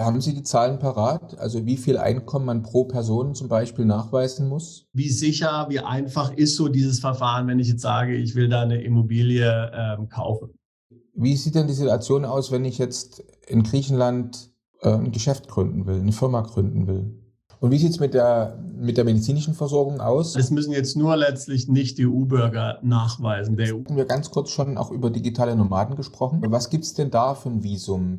Haben Sie die Zahlen parat? Also wie viel Einkommen man pro Person zum Beispiel nachweisen muss? Wie sicher, wie einfach ist so dieses Verfahren, wenn ich jetzt sage, ich will da eine Immobilie ähm, kaufen? Wie sieht denn die Situation aus, wenn ich jetzt in Griechenland äh, ein Geschäft gründen will, eine Firma gründen will? Und wie sieht es mit der, mit der medizinischen Versorgung aus? Das müssen jetzt nur letztlich nicht die EU-Bürger nachweisen. Der EU haben wir ganz kurz schon auch über digitale Nomaden gesprochen. Was gibt es denn da für ein Visum?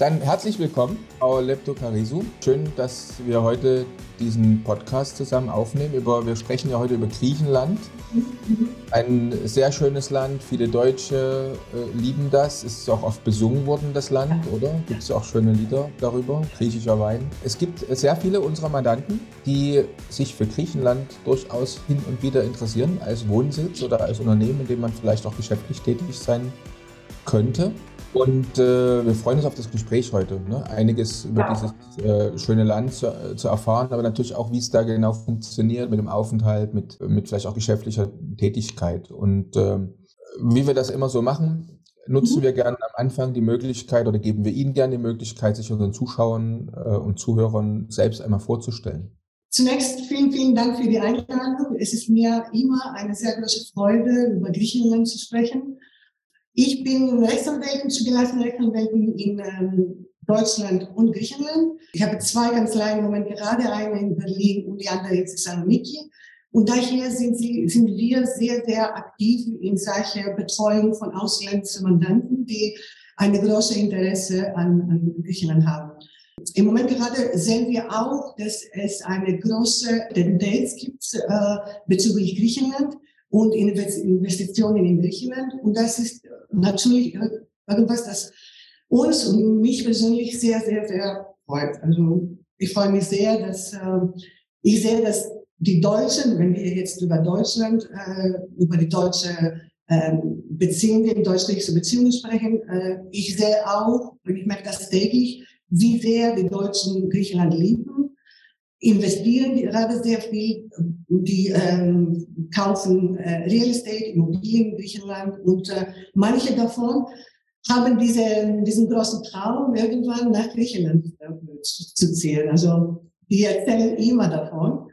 Dann herzlich willkommen, Frau Leptokarisu. Schön, dass wir heute diesen Podcast zusammen aufnehmen. Über, wir sprechen ja heute über Griechenland. Ein sehr schönes Land. Viele Deutsche äh, lieben das. Es ist auch oft besungen worden, das Land, oder? Gibt es auch schöne Lieder darüber? Griechischer Wein. Es gibt sehr viele unserer Mandanten, die sich für Griechenland durchaus hin und wieder interessieren, als Wohnsitz oder als Unternehmen, in dem man vielleicht auch geschäftlich tätig sein könnte. Und äh, wir freuen uns auf das Gespräch heute. Ne? Einiges über ja. dieses äh, schöne Land zu, äh, zu, erfahren, aber natürlich auch, wie es da genau funktioniert mit dem Aufenthalt, mit, mit vielleicht auch geschäftlicher Tätigkeit. Und ähm, wie wir das immer so machen, nutzen mhm. wir gerne am Anfang die Möglichkeit oder geben wir Ihnen gerne die Möglichkeit, sich unseren Zuschauern äh, und Zuhörern selbst einmal vorzustellen. Zunächst vielen, vielen Dank für die Einladung. Es ist mir immer eine sehr große Freude, über Griechenland zu sprechen ich bin Rechtsanwältin, zugelassene Rechtsanwältin in ähm, Deutschland und Griechenland. Ich habe zwei Kanzleien im Moment gerade, eine in Berlin und die andere in Thessaloniki. Und daher sind, sie, sind wir sehr, sehr aktiv in solcher Betreuung von ausländischen Mandanten, die eine große Interesse an, an Griechenland haben. Im Moment gerade sehen wir auch, dass es eine große Tendenz gibt äh, bezüglich Griechenland und Investitionen in Griechenland. Und das ist natürlich irgendwas, das uns und mich persönlich sehr, sehr, sehr freut. Also ich freue mich sehr, dass äh, ich sehe, dass die Deutschen, wenn wir jetzt über Deutschland, äh, über die deutsche äh, Beziehungen, deutsch-griechische Beziehungen sprechen, äh, ich sehe auch, und ich merke das täglich, wie sehr die Deutschen Griechenland lieben, investieren gerade sehr viel, die ähm, kaufen äh, Real Estate, Immobilien in Griechenland und äh, manche davon haben diese, diesen großen Traum, irgendwann nach Griechenland äh, zu ziehen. Also die erzählen immer davon.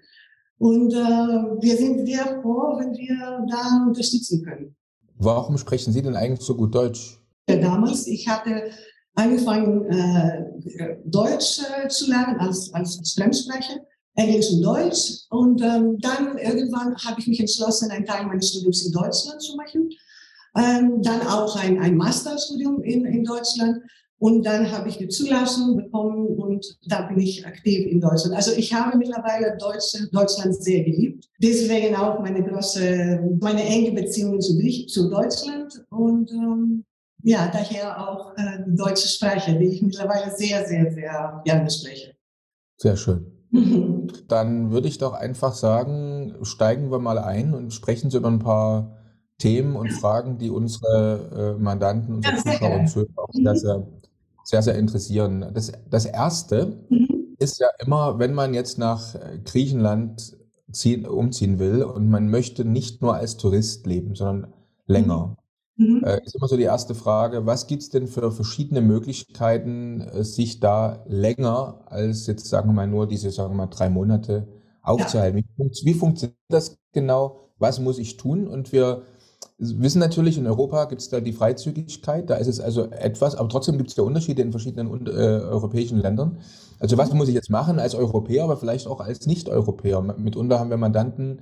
Und äh, wir sind sehr froh, wenn wir da unterstützen können. Warum sprechen Sie denn eigentlich so gut Deutsch? Damals, ich hatte angefangen, äh, Deutsch äh, zu lernen als, als, Fremdsprecher, Englisch und Deutsch. Und ähm, dann irgendwann habe ich mich entschlossen, einen Teil meines Studiums in Deutschland zu machen. Ähm, dann auch ein, ein Masterstudium in, in Deutschland. Und dann habe ich die Zulassung bekommen und da bin ich aktiv in Deutschland. Also ich habe mittlerweile Deutsch, Deutschland sehr geliebt. Deswegen auch meine große, meine enge Beziehung zu, zu Deutschland und ähm, ja, daher auch äh, die deutsche Sprache, die ich mittlerweile sehr, sehr, sehr gerne spreche. Sehr schön. Dann würde ich doch einfach sagen, steigen wir mal ein und sprechen Sie über ein paar Themen und Fragen, die unsere äh, Mandanten, unsere ja, Zuschauer und Zuhörer auch sehr, sehr, sehr, sehr interessieren. Das, das Erste mhm. ist ja immer, wenn man jetzt nach Griechenland ziehen, umziehen will und man möchte nicht nur als Tourist leben, sondern länger. Mhm. Äh, ist immer so die erste Frage, was gibt es denn für verschiedene Möglichkeiten, äh, sich da länger als jetzt, sagen wir mal, nur diese, sagen wir mal, drei Monate aufzuhalten? Ja. Wie, wie, funktioniert das genau? Was muss ich tun? Und wir wissen natürlich, in Europa gibt es da die Freizügigkeit, da ist es also etwas, aber trotzdem gibt es da Unterschiede in verschiedenen äh, europäischen Ländern. Also was mhm. muss ich jetzt machen als Europäer, aber vielleicht auch als Nicht-Europäer? Mitunter haben wir Mandanten,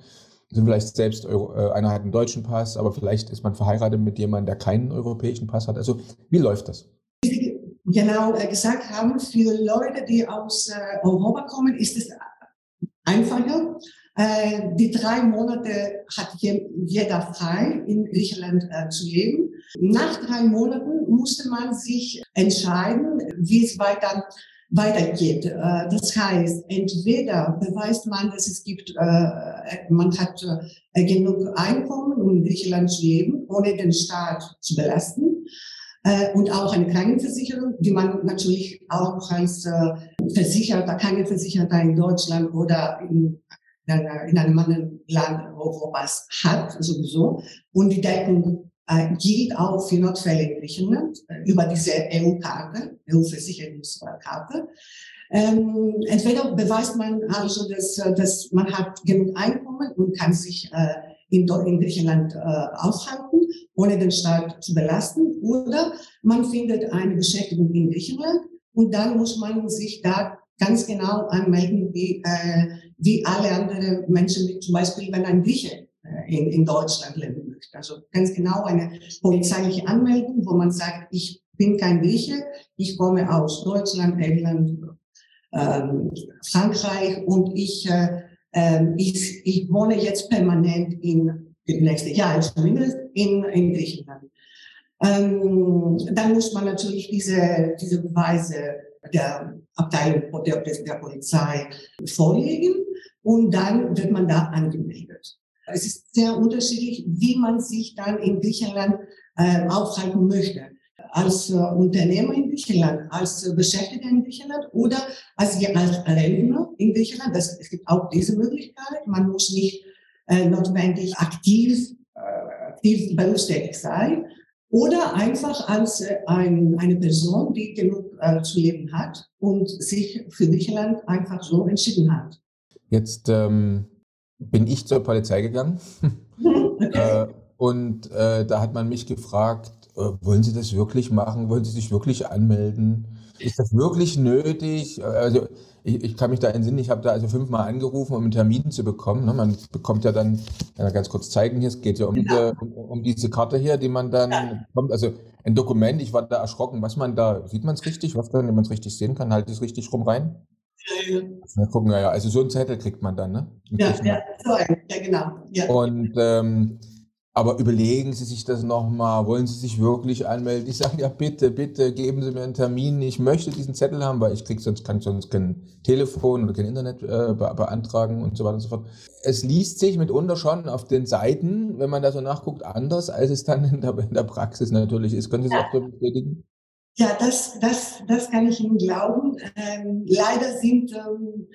sind vielleicht selbst Euro, äh, einer hat einen deutschen Pass, aber vielleicht ist man verheiratet mit jemandem, der keinen europäischen Pass hat. Also wie läuft das? Genau äh, gesagt haben, für Leute, die aus äh, Europa kommen, ist es einfacher. Äh, die drei Monate hat je, jeder frei in Griechenland äh, zu leben. Nach drei Monaten musste man sich entscheiden, wie es weiter weitergeht. Äh, das heißt, entweder beweist man, dass es gibt, äh, man hat äh, genug Einkommen, um in Griechenland zu leben, ohne den Staat zu belasten. Und auch eine Krankenversicherung, die man natürlich auch als Versicherter, Krankenversicherter in Deutschland oder in, in einem anderen Land Europas hat, sowieso. Und die Deckung gilt auch für Notfälle in Griechenland äh, über diese EU-Karte, EU-Versicherungskarte. Ähm, entweder beweist man also, dass, äh, dass man hat genug Einkommen und kann sich äh, in, in Griechenland äh, aufhalten, ohne den Staat zu belasten, oder man findet eine Beschäftigung in Griechenland und dann muss man sich da ganz genau anmelden, wie, äh, wie alle anderen Menschen, wie zum Beispiel, wenn ein Grieche in, in Deutschland leben möchte. Also ganz genau eine polizeiliche Anmeldung, wo man sagt, ich bin kein Grieche, ich komme aus Deutschland, England, ähm, Frankreich und ich, äh, äh, ich, ich wohne jetzt permanent in den nächsten Jahren zumindest in, in Griechenland. Ähm, dann muss man natürlich diese, diese Beweise der Abteilung der, der Polizei vorlegen und dann wird man da angemeldet. Es ist sehr unterschiedlich, wie man sich dann in Griechenland äh, aufhalten möchte. Als äh, Unternehmer in Griechenland, als äh, Beschäftigter in Griechenland oder als, als Rentner in Griechenland. Das, es gibt auch diese Möglichkeit. Man muss nicht äh, notwendig aktiv, äh, aktiv berufstätig sein. Oder einfach als äh, ein, eine Person, die genug äh, zu leben hat und sich für Griechenland einfach so entschieden hat. Jetzt ähm, bin ich zur Polizei gegangen. Äh, und äh, da hat man mich gefragt, äh, wollen Sie das wirklich machen? Wollen Sie sich wirklich anmelden? Ist das wirklich nötig? Also ich, ich kann mich da entsinnen, ich habe da also fünfmal angerufen, um einen Termin zu bekommen. Ne? Man bekommt ja dann, kann ganz kurz zeigen hier, es geht ja um, diese, um, um diese Karte hier, die man dann ja. bekommt. Also ein Dokument, ich war da erschrocken, was man da, sieht man es richtig? Was wenn man es richtig sehen kann, halt es richtig rum rein? Ja, gucken, ja, also so einen Zettel kriegt man dann, ne? Ja, ja, so ein, ja, genau. Ja. Und ähm, aber überlegen Sie sich das nochmal, wollen Sie sich wirklich anmelden? Ich sage, ja bitte, bitte, geben Sie mir einen Termin. Ich möchte diesen Zettel haben, weil ich krieg sonst, kann sonst kein Telefon oder kein Internet äh, be beantragen und so weiter und so fort. Es liest sich mitunter schon auf den Seiten, wenn man da so nachguckt, anders, als es dann in der, in der Praxis natürlich ist. Können Sie das ja. auch so bestätigen? Ja, das, das, das kann ich Ihnen glauben. Ähm, leider sind ähm,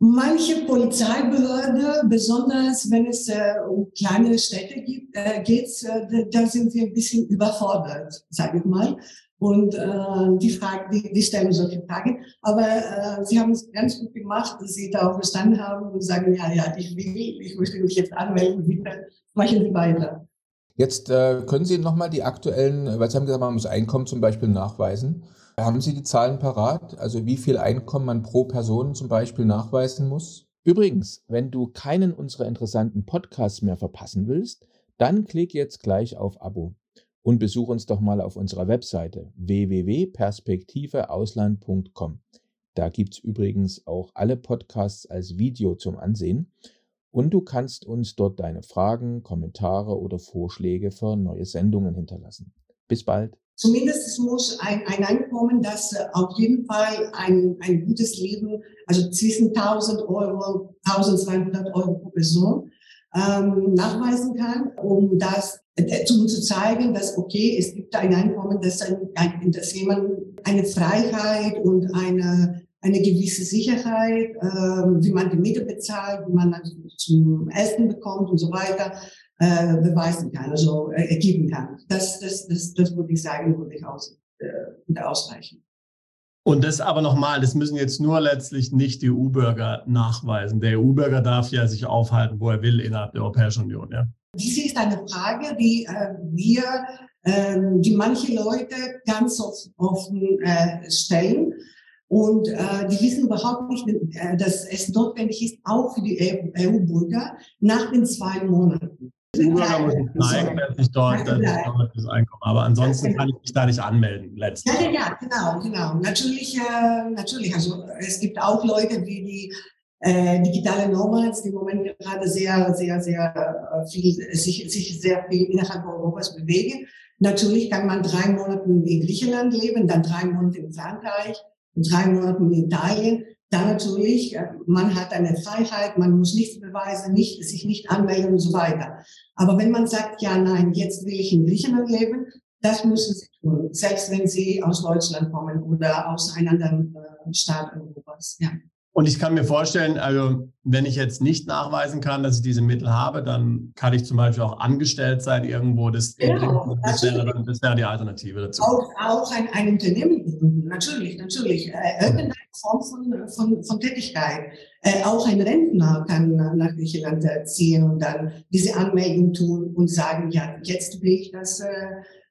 manche Polizeibehörde, besonders wenn es äh, um kleinere Städte gibt, äh, geht, äh, da sind wir ein bisschen überfordert, sage ich mal. Und äh, die, Frage, die, die stellen solche Fragen. Aber äh, sie haben es ganz gut gemacht, dass sie darauf bestanden haben und sagen, ja, ja, ich will, ich möchte mich jetzt anmelden, bitte machen Sie weiter. Jetzt äh, können Sie nochmal die aktuellen, weil Sie haben gesagt, man muss Einkommen zum Beispiel nachweisen. Haben Sie die Zahlen parat? Also wie viel Einkommen man pro Person zum Beispiel nachweisen muss? Übrigens, wenn du keinen unserer interessanten Podcasts mehr verpassen willst, dann klick jetzt gleich auf Abo und besuch uns doch mal auf unserer Webseite www.perspektiveausland.com. Da gibt es übrigens auch alle Podcasts als Video zum Ansehen und du kannst uns dort deine Fragen, Kommentare oder Vorschläge für neue Sendungen hinterlassen. Bis bald. Zumindest es muss ein, ein Einkommen, das äh, auf jeden Fall ein, ein gutes Leben, also zwischen 1000 Euro, 1200 Euro pro Person ähm, nachweisen kann, um das äh, um zu zeigen, dass okay, es gibt ein Einkommen, das, ein, dass jemand eine Freiheit und eine eine gewisse Sicherheit, äh, wie man die Miete bezahlt, wie man also zum Essen bekommt und so weiter, äh, beweisen kann, also äh, ergeben kann. Das, das, das, das würde ich sagen, würde ich aus, äh, ausreichen. Und das aber nochmal, das müssen jetzt nur letztlich nicht die EU-Bürger nachweisen. Der EU-Bürger darf ja sich aufhalten, wo er will innerhalb der Europäischen Union. Ja? Dies ist eine Frage, die äh, wir, äh, die manche Leute ganz offen äh, stellen. Und äh, die wissen überhaupt nicht, äh, dass es notwendig ist, auch für die EU-Bürger nach den zwei Monaten. EU-Bürger muss ich zeigen, dass ich dort, dass ich dort das Einkommen Aber ansonsten kann ich mich da nicht anmelden. Ja, ja, ja, genau, genau. Natürlich, äh, natürlich. Also es gibt auch Leute wie die äh, digitale Nomads, die im Moment gerade sehr, sehr, sehr äh, viel, sich, sich sehr viel innerhalb Europas bewegen. Natürlich kann man drei Monate in Griechenland leben, dann drei Monate in Frankreich, drei Monaten in Italien, dann natürlich, äh, man hat eine Freiheit, man muss nichts beweisen, nicht, sich nicht anmelden und so weiter. Aber wenn man sagt, ja, nein, jetzt will ich in Griechenland leben, das müssen sie tun, selbst wenn sie aus Deutschland kommen oder aus einem anderen äh, Staat Europas. Ja. Und ich kann mir vorstellen, also wenn ich jetzt nicht nachweisen kann, dass ich diese Mittel habe, dann kann ich zum Beispiel auch angestellt sein irgendwo. Das, genau, das, wäre, das wäre die Alternative dazu. Auch, auch ein, ein Unternehmen gründen, natürlich, natürlich. Äh, irgendeine Form von, von, von Tätigkeit. Äh, auch ein Rentner kann nach Griechenland ziehen und dann diese Anmeldung tun und sagen, ja, jetzt will ich das, äh,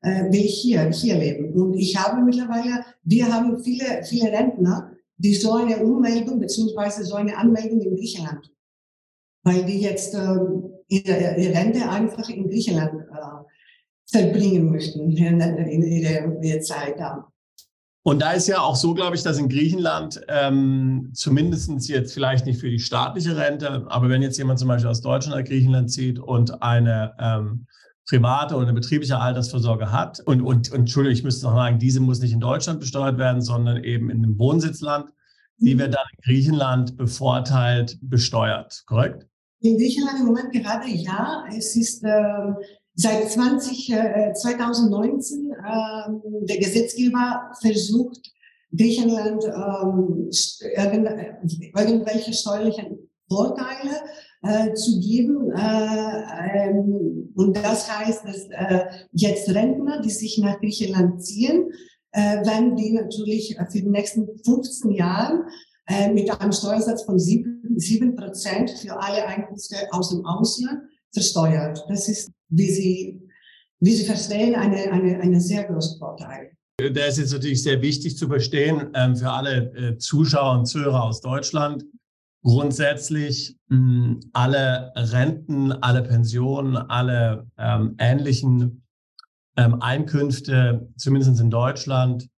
äh will ich hier, hier leben. Und ich habe mittlerweile, wir haben viele, viele Rentner, die so eine Ummeldung beziehungsweise so eine Anmeldung in Griechenland, weil die jetzt äh, ihre, ihre Rente einfach in Griechenland äh, verbringen möchten in, in ihrer, ihrer Zeit da. Und da ist ja auch so, glaube ich, dass in Griechenland ähm, zumindest jetzt vielleicht nicht für die staatliche Rente, aber wenn jetzt jemand zum Beispiel aus Deutschland nach Griechenland zieht und eine ähm, private oder eine betriebliche Altersvorsorge hat. Und, und, und Entschuldigung, ich müsste noch sagen, diese muss nicht in Deutschland besteuert werden, sondern eben in einem Wohnsitzland. Die mhm. wird dann in Griechenland bevorteilt besteuert, korrekt? In Griechenland im Moment gerade ja. Es ist äh, seit 20, äh, 2019 äh, der Gesetzgeber versucht, Griechenland ähm, irgendwelche steuerlichen Vorteile äh, zu geben. Äh, ähm, und das heißt, dass äh, jetzt Rentner, die sich nach Griechenland ziehen, äh, werden die natürlich für die nächsten 15 Jahre äh, mit einem Steuersatz von 7 Prozent für alle Einkünfte aus dem Ausland versteuert. Das ist, wie Sie, wie Sie verstehen, eine, eine, eine sehr große Vorteil. Der ist jetzt natürlich sehr wichtig zu verstehen ähm, für alle äh, Zuschauer und Zuhörer aus Deutschland grundsätzlich mh, hm, alle Renten, alle Pensionen, alle ähm, ähnlichen ähm, Einkünfte, zumindest in Deutschland,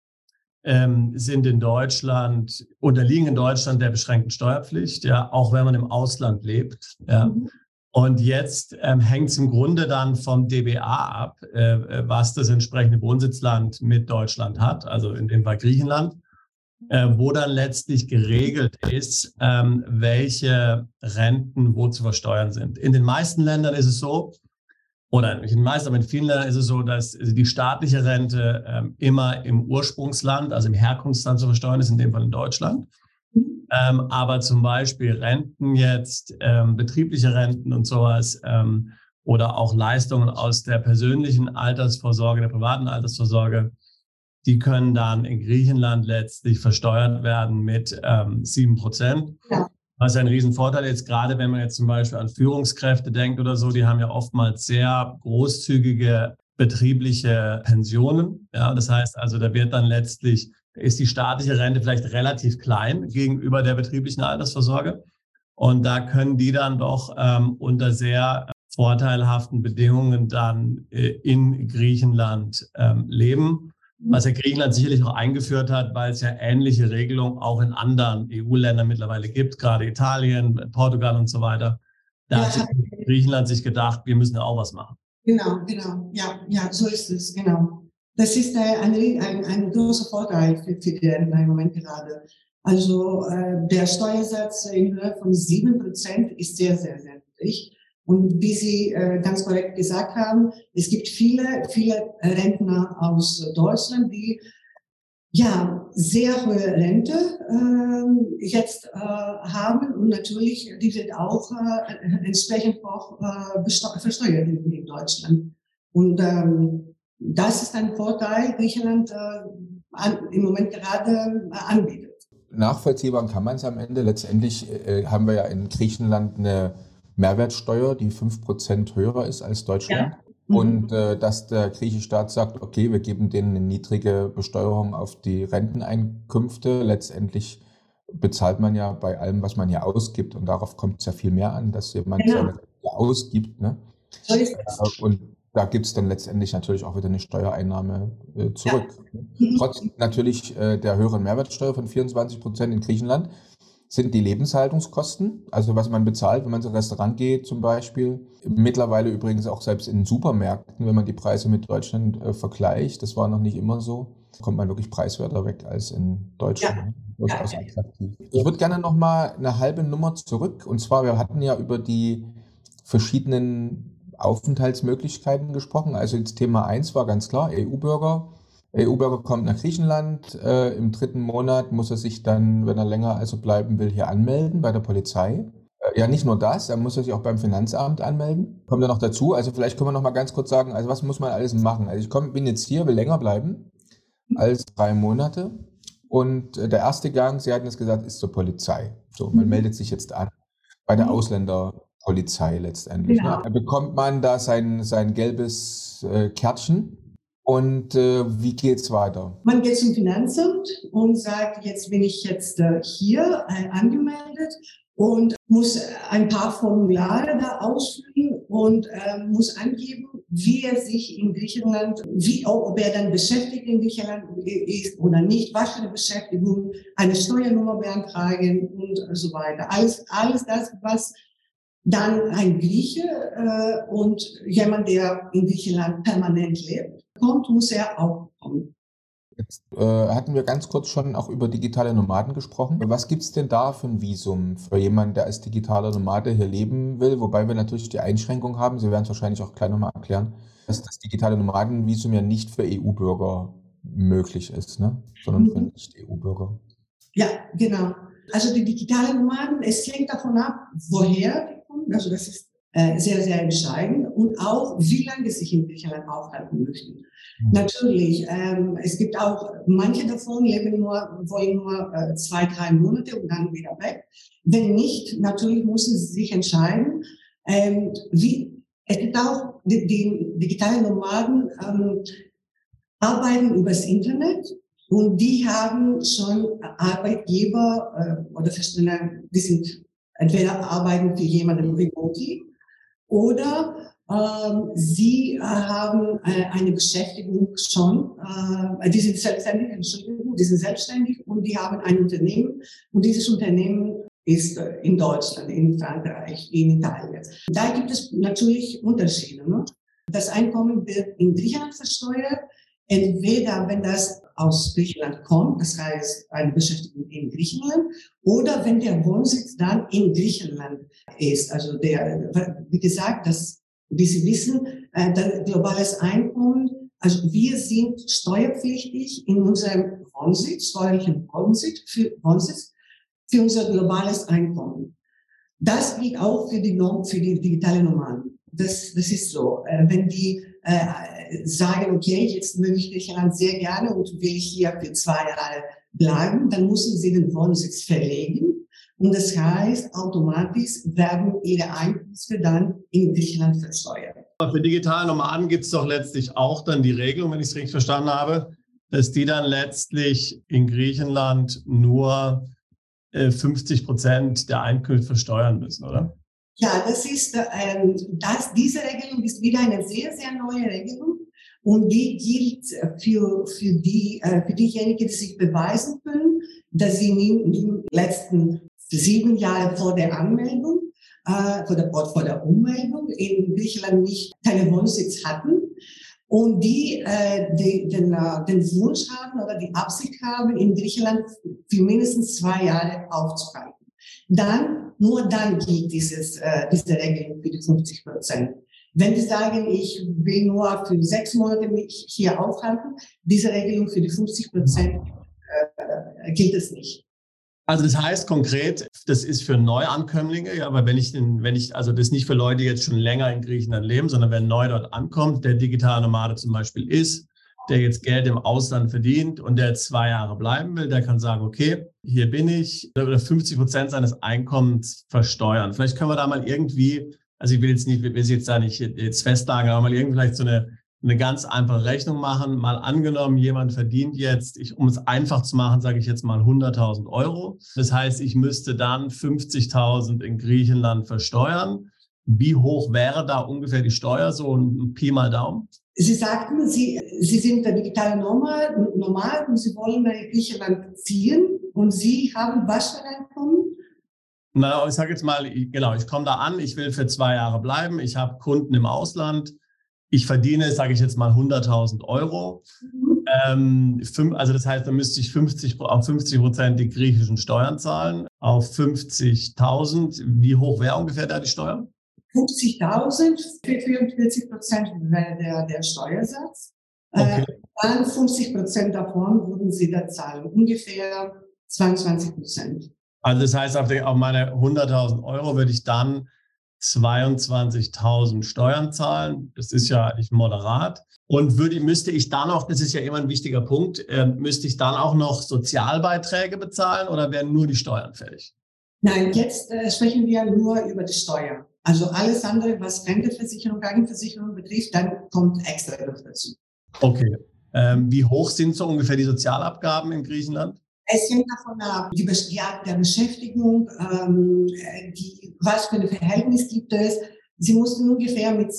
ähm, sind in Deutschland, unterliegen in Deutschland der beschränkten Steuerpflicht, ja, auch wenn man im Ausland lebt. Ja. Mhm. Und jetzt ähm, hängt es im Grunde dann vom DBA ab, äh, äh, was das entsprechende Wohnsitzland mit Deutschland hat, also in dem Fall Griechenland äh, wo dann letztlich geregelt ist, ähm, welche Renten wo zu versteuern sind. In den meisten Ländern ist es so, oder nicht in den meisten, aber in vielen Ländern ist es so, dass die staatliche Rente ähm, immer im Ursprungsland, also im Herkunftsland zu versteuern ist, in dem Fall in Deutschland. Ähm, aber zum Beispiel Renten jetzt, ähm, betriebliche Renten und sowas ähm, oder auch Leistungen aus der persönlichen Altersvorsorge, der privaten Altersvorsorge, die können dann in Griechenland letztlich versteuert werden mit ähm, 7 Prozent. Ja. Was ein Riesenvorteil ist, gerade wenn man jetzt zum Beispiel an Führungskräfte denkt oder so, die haben ja oftmals sehr großzügige betriebliche Pensionen. Ja, das heißt also, da wird dann letztlich, ist die staatliche Rente vielleicht relativ klein gegenüber der betrieblichen Altersvorsorge. Und da können die dann doch ähm, unter sehr vorteilhaften Bedingungen dann äh, in Griechenland ähm, leben was ja Griechenland sicherlich auch eingeführt hat, weil es ja ähnliche Regelungen auch in anderen EU-Ländern mittlerweile gibt, gerade Italien, Portugal und so weiter. Da ja, hat sich Griechenland sich gedacht, wir müssen ja auch was machen. Genau, genau. Ja, ja, so ist es, genau. Das ist ein, ein, ein großer Vorteil für, für im Moment gerade. Also äh, der Steuersatz in Höhe von sieben Prozent ist sehr, sehr, sehr niedrig. Und wie Sie äh, ganz korrekt gesagt haben, es gibt viele, viele Rentner aus Deutschland, die ja sehr hohe Rente äh, jetzt äh, haben und natürlich die wird auch äh, entsprechend auch äh, versteuert in, in Deutschland. Und ähm, das ist ein Vorteil, Griechenland äh, an, im Moment gerade äh, anbietet. Nachvollziehbar kann man es am Ende. Letztendlich äh, haben wir ja in Griechenland eine Mehrwertsteuer, die 5% höher ist als Deutschland. Ja. Mhm. Und äh, dass der griechische Staat sagt, okay, wir geben denen eine niedrige Besteuerung auf die Renteneinkünfte. Letztendlich bezahlt man ja bei allem, was man ja ausgibt. Und darauf kommt es ja viel mehr an, dass jemand genau. seine Rente ausgibt. Ne? So ist es. Äh, und da gibt es dann letztendlich natürlich auch wieder eine Steuereinnahme äh, zurück. Ja. Trotz natürlich äh, der höheren Mehrwertsteuer von 24 Prozent in Griechenland sind die Lebenshaltungskosten, also was man bezahlt, wenn man ins Restaurant geht zum Beispiel. Mittlerweile übrigens auch selbst in Supermärkten, wenn man die Preise mit Deutschland äh, vergleicht. Das war noch nicht immer so. kommt man wirklich preiswerter weg als in Deutschland. Ja. Ja. Ich würde gerne noch mal eine halbe Nummer zurück. Und zwar, wir hatten ja über die verschiedenen Aufenthaltsmöglichkeiten gesprochen. Also das Thema 1 war ganz klar, EU-Bürger. EU-Bürger kommt nach Griechenland. Äh, Im dritten Monat muss er sich dann, wenn er länger also bleiben will, hier anmelden bei der Polizei. Äh, ja, nicht nur das, er muss sich auch beim Finanzamt anmelden. Kommt er noch dazu. Also vielleicht können wir noch mal ganz kurz sagen, also was muss man alles machen? Also ich komm, bin jetzt hier, will länger bleiben als drei Monate. Und äh, der erste Gang, Sie hatten es gesagt, ist zur Polizei. So, man mhm. meldet sich jetzt an bei der mhm. Ausländerpolizei letztendlich. Genau. Ne? Bekommt man da sein, sein gelbes äh, Kärtchen und äh, wie es weiter? Man geht zum Finanzamt und sagt, jetzt bin ich jetzt äh, hier äh, angemeldet und muss ein paar Formulare da ausfüllen und äh, muss angeben, wie er sich in Griechenland, wie, ob er dann beschäftigt in Griechenland ist oder nicht, was für eine Beschäftigung, eine Steuernummer beantragen und so weiter. Alles, alles das, was dann ein Grieche äh, und jemand, der in Griechenland permanent lebt, kommt, muss er auch kommen. Jetzt äh, hatten wir ganz kurz schon auch über digitale Nomaden gesprochen. Was gibt es denn da für ein Visum für jemanden, der als digitaler Nomade hier leben will? Wobei wir natürlich die Einschränkung haben, Sie werden es wahrscheinlich auch gleich nochmal erklären, dass das digitale Nomadenvisum ja nicht für EU-Bürger möglich ist, ne? sondern für mhm. Nicht-EU-Bürger. Ja, genau. Also die digitalen Nomaden, es hängt davon ab, woher die kommen. Also das ist äh, sehr, sehr entscheidend und auch, wie lange sie sich in Griechenland aufhalten möchten. Mhm. Natürlich, ähm, es gibt auch, manche davon leben nur, wollen nur äh, zwei, drei Monate und dann wieder weg. Wenn nicht, natürlich müssen sie sich entscheiden, ähm, wie, es gibt auch die, die digitalen Nomaden, ähm, arbeiten übers Internet und die haben schon Arbeitgeber äh, oder verschiedene, die sind entweder arbeiten für jemanden remotely oder ähm, sie äh, haben äh, eine Beschäftigung schon, äh, die sind selbstständig, Entschuldigung, die sind selbstständig und die haben ein Unternehmen und dieses Unternehmen ist äh, in Deutschland, in Frankreich, in Italien. Da gibt es natürlich Unterschiede. Ne? Das Einkommen wird in Griechenland versteuert, entweder wenn das aus Griechenland kommt, das heißt eine Beschäftigung in Griechenland, oder wenn der Wohnsitz dann in Griechenland ist. Also der, wie gesagt, das, wie Sie wissen, äh, globales Einkommen, also wir sind steuerpflichtig in unserem Wohnsitz, steuerlichen Wohnsitz für, Wohnsitz für unser globales Einkommen. Das gilt auch für die, Norm, für die digitale Nomaden. Das, das ist so. Äh, wenn die äh, sagen, okay, jetzt möchte ich Griechenland sehr gerne und will hier für zwei Jahre bleiben, dann müssen sie den Wohnsitz verlegen. Und das heißt, automatisch werden ihre Einkünfte dann in Griechenland versteuert. Für digitale Nomaden gibt es doch letztlich auch dann die Regelung, wenn ich es richtig verstanden habe, dass die dann letztlich in Griechenland nur 50 äh, Prozent der Einkünfte versteuern müssen, oder? Ja, das ist, ähm, das, diese Regelung ist wieder eine sehr, sehr neue Regelung und die gilt für, für, die, äh, für diejenigen, die sich beweisen können, dass sie in den letzten sieben Jahren vor der Anmeldung, äh, vor, der, vor der Ummeldung in Griechenland nicht keine Wohnsitz hatten und die äh, den, den, äh, Wunsch haben oder die Absicht haben, in Griechenland für mindestens zwei Jahre aufzuhalten. Dann, nur dann gilt dieses, äh, diese Regelung für die 50 Prozent. Wenn Sie sagen, ich will nur für sechs Monate mich hier aufhalten, diese Regelung für die 50 Prozent äh, gilt es nicht. Also das heißt konkret, das ist für Neuankömmlinge, ja, aber wenn ich den, wenn ich, also das nicht für Leute, die jetzt schon länger in Griechenland leben, sondern wer neu dort ankommt, der digitale Nomade zum Beispiel ist, der jetzt Geld im Ausland verdient und der zwei Jahre bleiben will, der kann sagen, okay, hier bin ich, oder 50 Prozent seines Einkommens versteuern. Vielleicht können wir da mal irgendwie, also ich will jetzt nicht, will jetzt da nicht jetzt festlagern, aber mal irgendwie vielleicht so eine, eine ganz einfache Rechnung machen. Mal angenommen, jemand verdient jetzt, ich, um es einfach zu machen, sage ich jetzt mal 100.000 Euro. Das heißt, ich müsste dann 50.000 in Griechenland versteuern. Wie hoch wäre da ungefähr die Steuer, so ein Pi mal Daumen? Sie sagten, Sie, Sie sind der digitale Nomad, Nomad und Sie wollen nach Griechenland ziehen und Sie haben was? Na, ich sage jetzt mal, genau, ich komme da an, ich will für zwei Jahre bleiben, ich habe Kunden im Ausland, ich verdiene, sage ich jetzt mal, 100.000 Euro. Mhm. Ähm, fünf, also das heißt, dann müsste ich 50, auf 50 Prozent die griechischen Steuern zahlen. Auf 50.000, wie hoch wäre ungefähr da die Steuer? 50.000 für 44 Prozent wäre der, der Steuersatz. Äh, okay. Äh, dann 50 Prozent davon würden Sie da zahlen, ungefähr 22 Prozent. Also das heißt, auf, auf meine 100.000 Euro würde ich dann 22.000 Steuern zahlen. Das ist ja nicht moderat. Und würde, müsste ich dann auch, das ist ja immer ein wichtiger Punkt, äh, müsste ich dann auch noch Sozialbeiträge bezahlen oder werden nur die Steuern fällig? Nein, jetzt äh, sprechen wir nur über die Steuer. Also alles andere, was Renteversicherung, Krankenversicherung betrifft, dann kommt extra noch dazu. Okay. Ähm, wie hoch sind so ungefähr die Sozialabgaben in Griechenland? Es hängt davon ab, die, Art der Beschäftigung, ähm, die, was für ein Verhältnis gibt es. Sie mussten ungefähr mit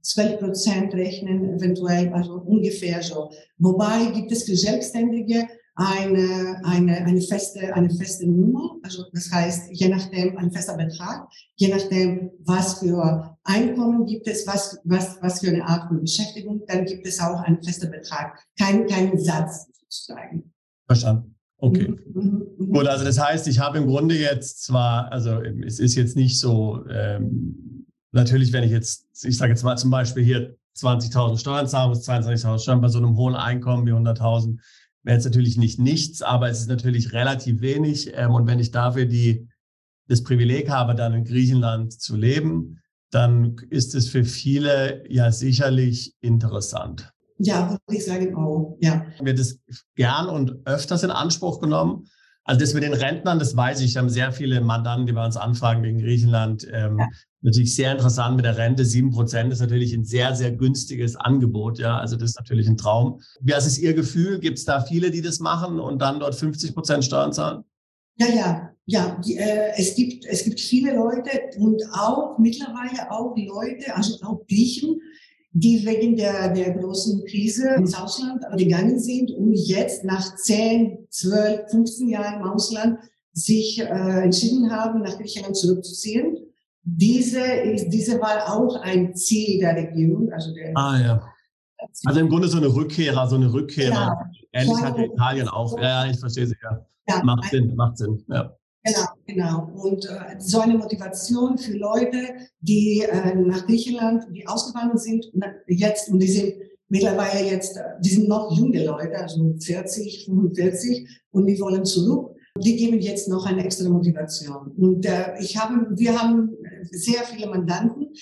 12 Prozent rechnen, eventuell, also ungefähr so. Wobei gibt es für Selbstständige eine, eine, eine, feste, eine feste Nummer, also das heißt, je nachdem ein fester Betrag, je nachdem, was für Einkommen gibt es, was, was, was für eine Art von Beschäftigung, dann gibt es auch einen festen Betrag, kein, kein Satz sozusagen. Verstanden. Okay. Mhm, mhm, mhm. Gut, also das heißt, ich habe im Grunde jetzt zwar, also es ist jetzt nicht so, ähm, natürlich, wenn ich jetzt, ich sage jetzt mal zum Beispiel hier 20.000 Steuern zahlen muss, 22.000 Steuern bei so einem hohen Einkommen wie 100.000, wäre jetzt natürlich nicht nichts, aber es ist natürlich relativ wenig. Ähm, und wenn ich dafür die, das Privileg habe, dann in Griechenland zu leben, dann ist es für viele ja sicherlich interessant. Ja, würde ich sagen auch, ja. Wird es gern und öfters in Anspruch genommen? Also das mit den Rentnern, das weiß ich. Wir haben sehr viele Mandanten, die bei uns anfragen wegen Griechenland. Ähm, ja. Natürlich sehr interessant mit der Rente. Sieben Prozent ist natürlich ein sehr, sehr günstiges Angebot. Ja, also das ist natürlich ein Traum. Was ist Ihr Gefühl? Gibt es da viele, die das machen und dann dort 50 Prozent Steuern zahlen? Ja, ja, ja. Die, äh, es gibt es gibt viele Leute und auch mittlerweile auch Leute, also auch Griechen, die wegen der, der großen Krise ins Ausland gegangen sind und jetzt nach 10, 12, 15 Jahren im Ausland sich äh, entschieden haben, nach Griechenland zurückzuziehen. Diese, ist, diese war auch ein Ziel der Regierung. Also der ah, ja. Also im Grunde so eine Rückkehrer, so eine Rückkehrer. Ja. Ähnlich hat Italien auch. Ja, ich verstehe sie, ja. ja macht Sinn, macht Sinn, ja. Genau, genau. Und äh, so eine Motivation für Leute, die äh, nach Griechenland, die ausgewandert sind, jetzt, und die sind mittlerweile jetzt, äh, die sind noch junge Leute, also 40, 45, und die wollen zurück. Die geben jetzt noch eine extra Motivation. Und äh, ich habe, wir haben sehr viele Mandanten,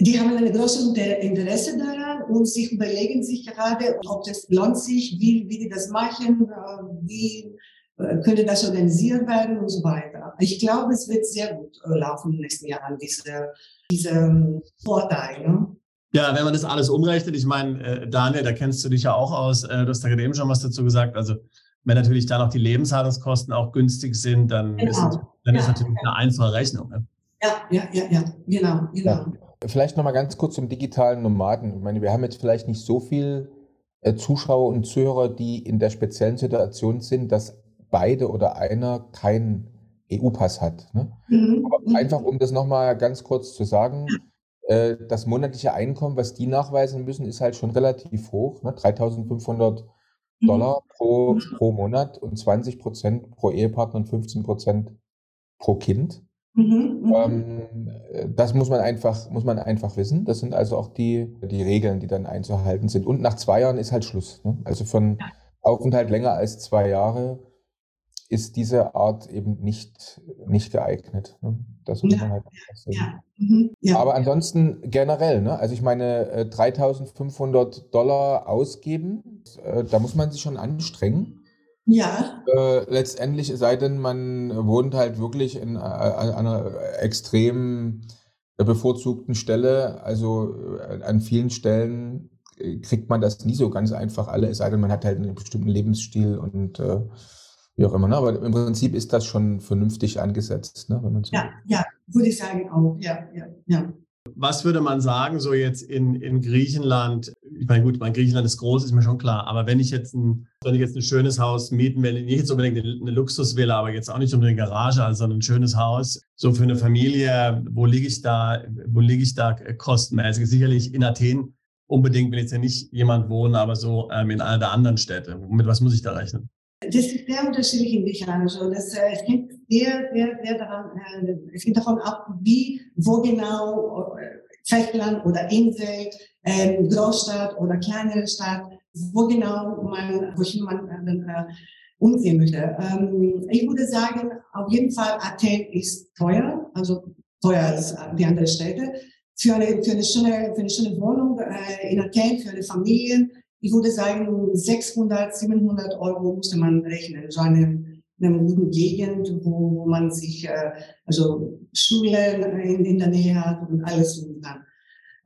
die haben ein großes Interesse daran und sich überlegen sich gerade, ob das lohnt sich, wie, wie die das machen, äh, wie könnte das organisiert werden und so weiter. Ich glaube, es wird sehr gut äh, laufen in den nächsten Jahren, diese, diese ähm, Vorteile. Ja, wenn man das alles umrechnet, ich meine, äh, Daniel, da kennst du dich ja auch aus, du hast da gerade eben schon was dazu gesagt, also wenn natürlich dann auch die Lebenshaltungskosten auch günstig sind, dann, genau. ist, dann ja, ist natürlich ja. eine einfache Rechnung. Ne? Ja, ja, ja, ja, genau, genau. Ja. Vielleicht nochmal ganz kurz zum digitalen Nomaden. Ich meine, wir haben jetzt vielleicht nicht so viel Zuschauer und Zuhörer, die in der speziellen Situation sind, dass beide oder einer keinen EU-Pass hat. Ne? Mhm. Aber einfach, um das nochmal ganz kurz zu sagen, äh, das monatliche Einkommen, was die nachweisen müssen, ist halt schon relativ hoch. Ne? 3500 mhm. Dollar pro, mhm. pro Monat und 20 Prozent pro Ehepartner und 15 Prozent pro Kind. Mhm, mhm, ähm, das muss man einfach, muss man einfach wissen. Das sind also auch die, die Regeln, die dann einzuhalten sind. Und nach zwei Jahren ist halt Schluss. Ne? Also von Aufenthalt länger als zwei Jahre ist diese Art eben nicht, nicht geeignet. Ne? Das muss man halt ja. Mhm. ja. Aber ansonsten generell, ne? also ich meine, 3500 äh, Dollar ausgeben, äh, da muss man sich schon anstrengen. Ja. Äh, letztendlich, sei denn, man wohnt halt wirklich in, an einer extrem bevorzugten Stelle. Also an vielen Stellen kriegt man das nie so ganz einfach alle, es sei denn, man hat halt einen bestimmten Lebensstil und äh, wie auch immer. Ne? Aber im Prinzip ist das schon vernünftig angesetzt, ne? wenn man so Ja, ja, würde ich sagen auch. Ja, ja, ja. Was würde man sagen, so jetzt in, in Griechenland? Ich meine, gut, mein Griechenland ist groß, ist mir schon klar. Aber wenn ich jetzt ein, wenn ich jetzt ein schönes Haus mieten will, nicht jetzt unbedingt eine Luxusvilla, aber jetzt auch nicht unbedingt eine Garage, also ein schönes Haus, so für eine Familie, wo liege ich da, wo liege ich da kostenmäßig? Sicherlich in Athen unbedingt will jetzt ja nicht jemand wohnen, aber so ähm, in einer der anderen Städte. Mit was muss ich da rechnen? Das ist sehr unterschiedlich in Griechenland. Also das, äh, es hängt sehr, sehr, sehr daran, äh, es hängt davon ab, wie, wo genau, äh, Festland oder Insel, äh, Großstadt oder kleinere Stadt, wo genau man, wohin man äh, umziehen möchte. Ähm, ich würde sagen, auf jeden Fall Athen ist teuer, also teuer als die anderen Städte. Für eine, für eine schöne, für eine schöne Wohnung äh, in Athen, für eine Familie, ich würde sagen, 600, 700 Euro musste man rechnen. So eine, eine gute Gegend, wo, wo man sich, äh, also Schulen in, in der Nähe hat und alles suchen kann.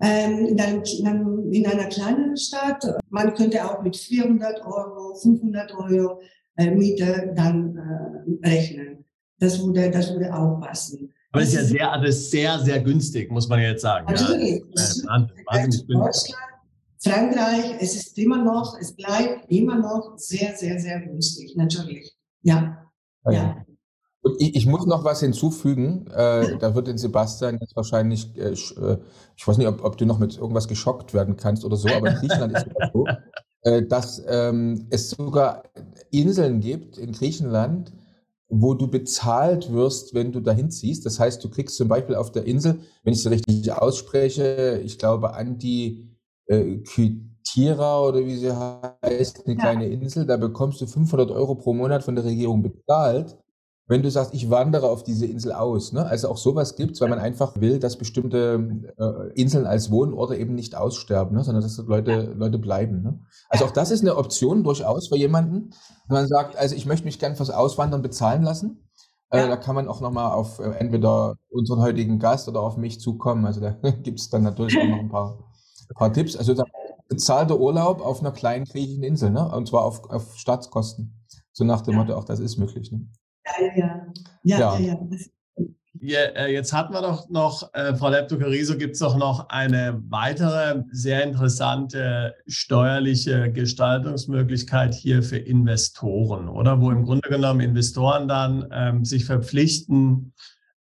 Ähm, in, einem, in einer kleinen Stadt, man könnte auch mit 400 Euro, 500 Euro äh, Miete dann äh, rechnen. Das würde, das würde auch passen. Aber das ist ja sehr, das ist sehr, sehr günstig, muss man jetzt sagen. Natürlich. Ja, äh, wahnsinnig günstig. Frankreich, es ist immer noch, es bleibt immer noch sehr, sehr, sehr günstig, natürlich. Ja. ja. ja. Ich, ich, muss noch was hinzufügen. Äh, da wird den Sebastian jetzt wahrscheinlich, äh, äh, ich weiß nicht, ob, ob, du noch mit irgendwas geschockt werden kannst oder so, aber in Griechenland ist es so, äh, dass ähm, es sogar Inseln gibt in Griechenland, wo du bezahlt wirst, wenn du dahin ziehst. Das heißt, du kriegst zum Beispiel auf der Insel, wenn ich es richtig ausspreche, ich glaube, Anti äh, Kytira oder wie sie heißt, eine ja. kleine Insel, da bekommst du 500 Euro pro Monat von der Regierung bezahlt, wenn du sagst, ich wandere auf diese Insel aus. Ne? Also auch sowas gibt es, weil man einfach will, dass bestimmte äh, Inseln als Wohnorte eben nicht aussterben, ne? sondern dass Leute, ja. Leute bleiben. Ne? Also auch das ist eine Option durchaus für jemanden, wenn man sagt, also ich möchte mich gern fürs Auswandern bezahlen lassen. Äh, ja. Da kann man auch nochmal auf äh, entweder unseren heutigen Gast oder auf mich zukommen. Also da gibt es dann natürlich auch noch ein paar ein paar Tipps. Also bezahlter Urlaub auf einer kleinen griechischen Insel, ne? Und zwar auf, auf Staatskosten. So nach dem ja. Motto, auch das ist möglich. Ne? Ja, ja, ja. ja, ja. ja äh, jetzt hatten wir doch noch, äh, Frau Lepto-Cariso, gibt es doch noch eine weitere sehr interessante steuerliche Gestaltungsmöglichkeit hier für Investoren, oder? Wo im Grunde genommen Investoren dann ähm, sich verpflichten,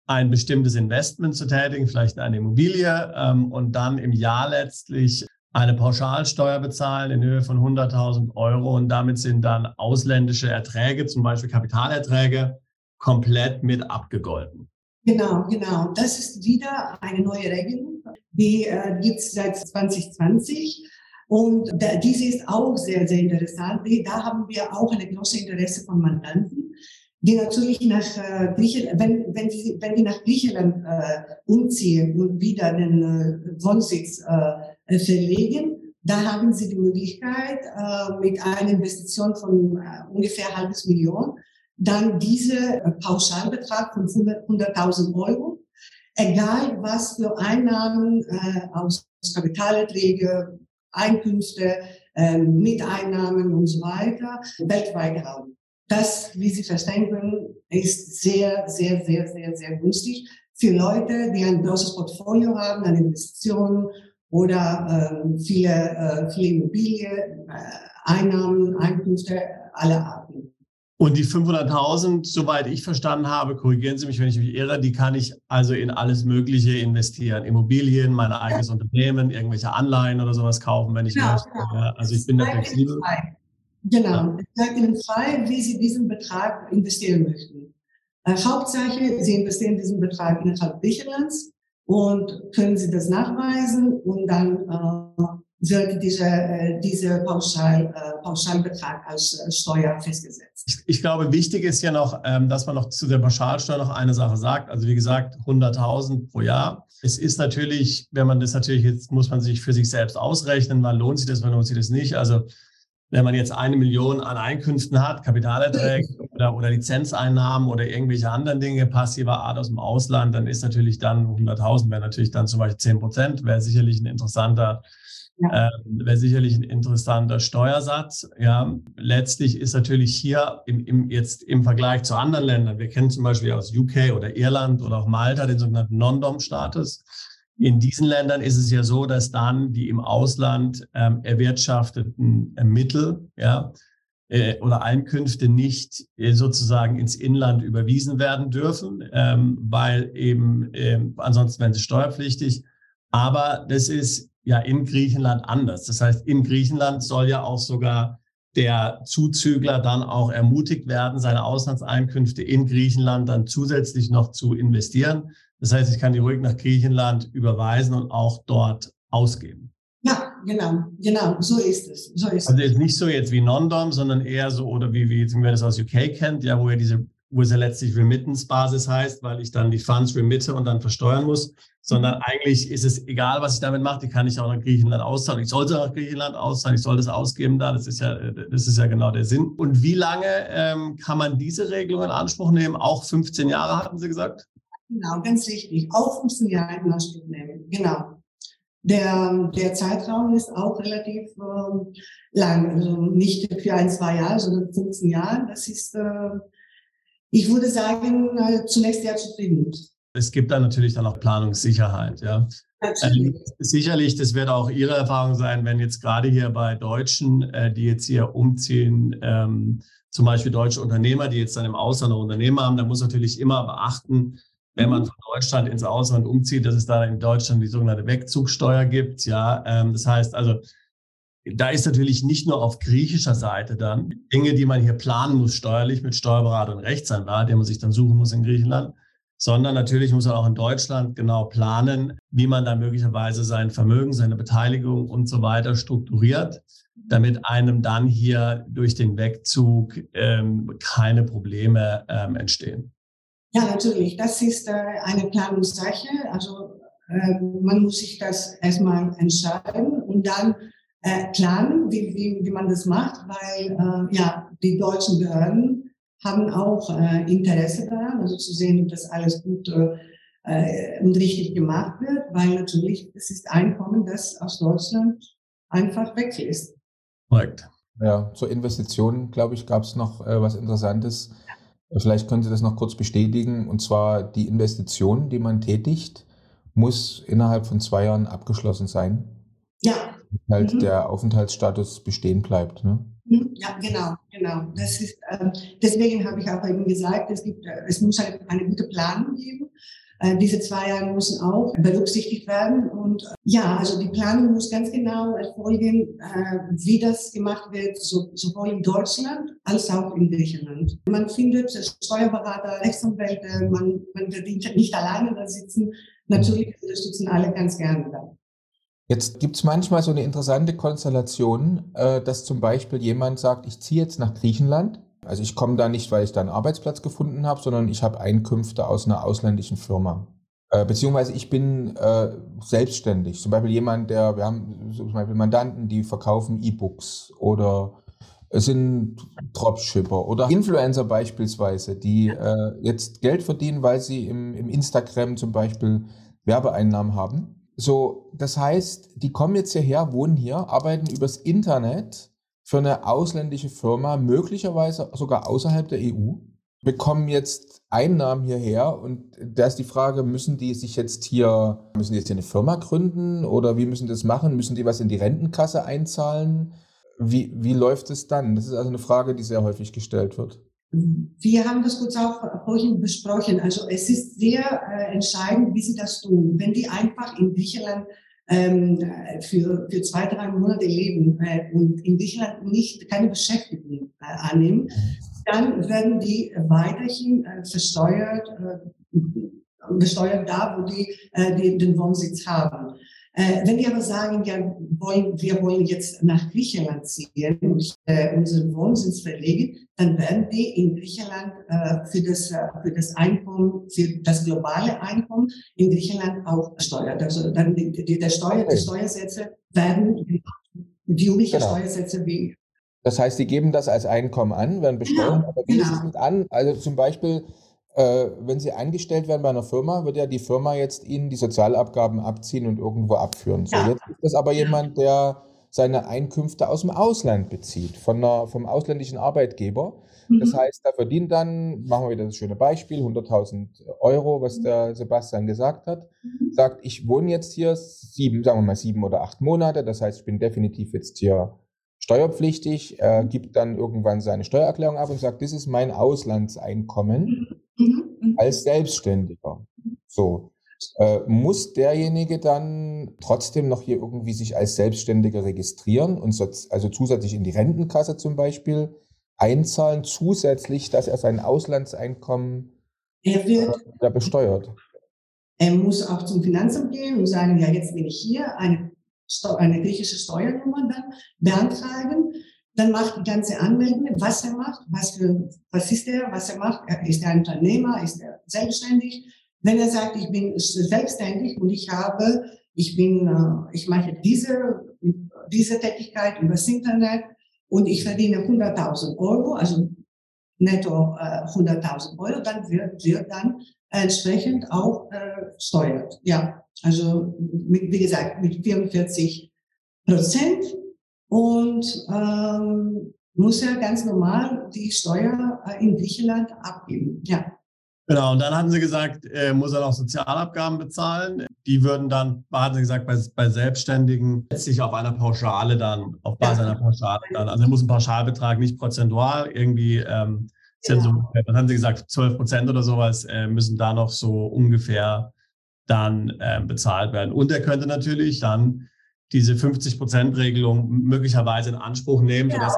ein bestimmtes Investment zu tätigen, vielleicht eine Immobilie ähm, und dann im Jahr letztlich eine Pauschalsteuer bezahlen in Höhe von 100.000 Euro und damit sind dann ausländische Erträge, zum Beispiel Kapitalerträge, komplett mit abgegolten. Genau, genau. Das ist wieder eine neue Regelung, die äh, gibt es seit 2020. Und da, diese ist auch sehr, sehr interessant. Da haben wir auch eine große Interesse von Mandanten, die natürlich nach äh, Griechenland, wenn, wenn, sie, wenn die nach Griechenland äh, umziehen und wieder den äh, Wohnsitz äh, verlegen, da haben sie die Möglichkeit, äh, mit einer Investition von äh, ungefähr halbes Million, dann diese äh, Pauschalbetrag von 100.000 Euro, egal was für Einnahmen äh, aus Kapitalerträge, Einkünfte, äh, Miteinnahmen und so weiter weltweit haben. Das, wie Sie verstehen können, ist sehr, sehr, sehr, sehr, sehr günstig für Leute, die ein großes Portfolio haben an Investitionen oder äh, viele, äh, viele Immobilien, äh, Einnahmen, Einkünfte aller Arten. Und die 500.000, soweit ich verstanden habe, korrigieren Sie mich, wenn ich mich irre, die kann ich also in alles Mögliche investieren. Immobilien, mein eigenes ja. Unternehmen, irgendwelche Anleihen oder sowas kaufen, wenn ich genau, möchte. Genau. Also ich bin da flexibel. Genau, es bleibt Ihnen frei, wie Sie diesen Betrag investieren möchten. Äh, Hauptsache, Sie investieren diesen Betrag innerhalb Griechenlands und können Sie das nachweisen und dann äh, wird diese, äh, dieser Pauschal, äh, Pauschalbetrag als äh, Steuer festgesetzt. Ich, ich, glaube, wichtig ist ja noch, ähm, dass man noch zu der Pauschalsteuer noch eine Sache sagt. Also wie gesagt, 100.000 pro Jahr. Es ist natürlich, wenn man das natürlich jetzt, muss man sich für sich selbst ausrechnen, wann lohnt sich das, wann lohnt sich das nicht. Also wenn man jetzt eine Million an Einkünften hat, Kapitalerträge oder, oder Lizenzeinnahmen oder irgendwelche anderen Dinge passiver Art aus dem Ausland, dann ist natürlich dann 100.000 wäre natürlich dann zum Beispiel 10 Prozent, wäre sicherlich ein interessanter, ja. äh, wäre sicherlich ein interessanter Steuersatz. Ja, letztlich ist natürlich hier im, im, jetzt im Vergleich zu anderen Ländern, wir kennen zum Beispiel aus UK oder Irland oder auch Malta den sogenannten Non-Dom-Status. In diesen Ländern ist es ja so, dass dann die im Ausland ähm, erwirtschafteten äh, Mittel ja, äh, oder Einkünfte nicht äh, sozusagen ins Inland überwiesen werden dürfen, ähm, weil eben ähm, ansonsten werden sie steuerpflichtig. Aber das ist ja in Griechenland anders. Das heißt, in Griechenland soll ja auch sogar der Zuzügler dann auch ermutigt werden, seine Auslandseinkünfte in Griechenland dann zusätzlich noch zu investieren. Das heißt, ich kann die ruhig nach Griechenland überweisen und auch dort ausgeben. Ja, genau, genau, so ist es. So ist also jetzt nicht so jetzt wie Non-Dom, sondern eher so, oder wie, wie wer das aus UK kennt, ja, wo ja diese, wo es ja letztlich Remittance-Basis heißt, weil ich dann die Funds remitte und dann versteuern muss, sondern mhm. eigentlich ist es egal, was ich damit mache, die kann ich auch nach Griechenland auszahlen. Ich sollte nach Griechenland auszahlen, ich soll das ausgeben da, das ist ja, das ist ja genau der Sinn. Und wie lange ähm, kann man diese Regelung in Anspruch nehmen? Auch 15 Jahre, hatten Sie gesagt? Genau, ganz richtig. Auch 15 Jahre in Anspruch nehmen, genau. Der, der Zeitraum ist auch relativ äh, lang, also nicht für ein, zwei Jahre, sondern 15 Jahre. Das ist, äh, ich würde sagen, äh, zunächst sehr zufrieden. Es gibt dann natürlich dann auch Planungssicherheit, ja. Ähm, sicherlich, das wird auch Ihre Erfahrung sein, wenn jetzt gerade hier bei Deutschen, äh, die jetzt hier umziehen, ähm, zum Beispiel deutsche Unternehmer, die jetzt dann im Ausland ein Unternehmen haben, da muss natürlich immer beachten, wenn man von Deutschland ins Ausland umzieht, dass es da in Deutschland die sogenannte Wegzugsteuer gibt. Ja, ähm, das heißt also, da ist natürlich nicht nur auf griechischer Seite dann Dinge, die man hier planen muss, steuerlich mit Steuerberater und Rechtsanwalt, den man sich dann suchen muss in Griechenland, sondern natürlich muss man auch in Deutschland genau planen, wie man da möglicherweise sein Vermögen, seine Beteiligung und so weiter strukturiert, damit einem dann hier durch den Wegzug ähm, keine Probleme ähm, entstehen. Ja, natürlich. Das ist äh, eine Planungssache. Also äh, man muss sich das erstmal entscheiden und dann äh, planen, wie, wie, wie man das macht, weil ja die deutschen Behörden haben auch Interesse daran, also zu sehen, dass alles gut und richtig gemacht wird, weil natürlich das ist Einkommen, das aus Deutschland einfach weg ist. Korrekt. Ja, zur Investition, glaube ich, gab es noch äh, was Interessantes. Vielleicht können Sie das noch kurz bestätigen. Und zwar die Investition, die man tätigt, muss innerhalb von zwei Jahren abgeschlossen sein. Ja. Halt mhm. der Aufenthaltsstatus bestehen bleibt. Ne? Mhm. Ja, genau, genau. Das ist, äh, deswegen habe ich auch eben gesagt, es, gibt, äh, es muss eine, eine gute Planung geben. Äh, diese zwei Jahre müssen auch berücksichtigt werden. Und äh, ja, also die Planung muss ganz genau erfolgen, äh, wie das gemacht wird, so, sowohl in Deutschland als auch in Griechenland. Man findet Steuerberater, Rechtsanwälte, man, man wird nicht alleine da sitzen. Natürlich unterstützen alle ganz gerne da. Jetzt gibt es manchmal so eine interessante Konstellation, dass zum Beispiel jemand sagt, ich ziehe jetzt nach Griechenland also ich komme da nicht, weil ich da einen Arbeitsplatz gefunden habe, sondern ich habe Einkünfte aus einer ausländischen Firma. Äh, beziehungsweise ich bin äh, selbstständig. Zum Beispiel jemand, der, wir haben zum Beispiel Mandanten, die verkaufen E-Books oder sind Dropshipper oder Influencer beispielsweise, die äh, jetzt Geld verdienen, weil sie im, im Instagram zum Beispiel Werbeeinnahmen haben. So, das heißt, die kommen jetzt hierher, wohnen hier, arbeiten übers Internet für eine ausländische Firma, möglicherweise sogar außerhalb der EU, bekommen jetzt Einnahmen hierher und da ist die Frage, müssen die sich jetzt hier, müssen die jetzt hier eine Firma gründen oder wie müssen die das machen? Müssen die was in die Rentenkasse einzahlen? Wie, wie läuft es dann? Das ist also eine Frage, die sehr häufig gestellt wird. Wir haben das kurz auch vorhin besprochen. Also es ist sehr äh, entscheidend, wie sie das tun. Wenn die einfach in Griechenland ähm, für, für zwei, drei Monate leben äh, und in Griechenland nicht keine Beschäftigung äh, annehmen, dann werden die weiterhin äh, versteuert, äh, besteuert da, wo die, äh, die den Wohnsitz haben. Äh, wenn die aber sagen, ja, wollen, wir wollen jetzt nach Griechenland ziehen und äh, unseren Wohnsitz verlegen, dann werden die in Griechenland äh, für, das, äh, für das Einkommen, für das globale Einkommen in Griechenland auch besteuert. Also dann die, die, der Steuer, die Steuersätze werden die üblichen genau. Steuersätze wie das heißt, die geben das als Einkommen an, werden besteuert. Ja, aber wie genau. ist es mit an? Also zum Beispiel äh, wenn Sie eingestellt werden bei einer Firma, wird ja die Firma jetzt Ihnen die Sozialabgaben abziehen und irgendwo abführen. So, ja. jetzt ist das aber jemand, der seine Einkünfte aus dem Ausland bezieht, von einer, vom ausländischen Arbeitgeber. Mhm. Das heißt, da verdient dann, machen wir wieder das schöne Beispiel, 100.000 Euro, was der Sebastian gesagt hat, mhm. sagt, ich wohne jetzt hier sieben, sagen wir mal sieben oder acht Monate, das heißt, ich bin definitiv jetzt hier steuerpflichtig, er gibt dann irgendwann seine Steuererklärung ab und sagt, das ist mein Auslandseinkommen. Mhm. Mhm. als Selbstständiger. So. Äh, muss derjenige dann trotzdem noch hier irgendwie sich als Selbstständiger registrieren und so, also zusätzlich in die Rentenkasse zum Beispiel einzahlen, zusätzlich, dass er sein Auslandseinkommen er wird, äh, besteuert? Er muss auch zum Finanzamt gehen und sagen, ja, jetzt bin ich hier, eine, eine griechische Steuernummer dann beantragen. Dann macht die ganze Anmeldung, was er macht, was für, was ist er, was er macht. Ist er ein Unternehmer, ist er selbstständig? Wenn er sagt, ich bin selbstständig und ich habe, ich bin, äh, ich mache diese, diese Tätigkeit übers Internet und ich verdiene 100.000 Euro, also netto äh, 100.000 Euro, dann wird, wird dann entsprechend auch äh, steuert. Ja, also mit, wie gesagt mit 44 Prozent und ähm, muss er ganz normal die Steuer äh, in Griechenland abgeben. Ja. Genau, und dann hatten sie gesagt, äh, muss er noch Sozialabgaben bezahlen. Die würden dann, hatten sie gesagt, bei, bei Selbstständigen letztlich auf einer Pauschale dann, auf Basis ja. einer Pauschale dann. Also er muss einen Pauschalbetrag nicht prozentual irgendwie, ähm, ja. so, was haben sie gesagt, 12 Prozent oder sowas äh, müssen da noch so ungefähr dann äh, bezahlt werden. Und er könnte natürlich dann diese 50-Prozent-Regelung möglicherweise in Anspruch nehmen. Ja,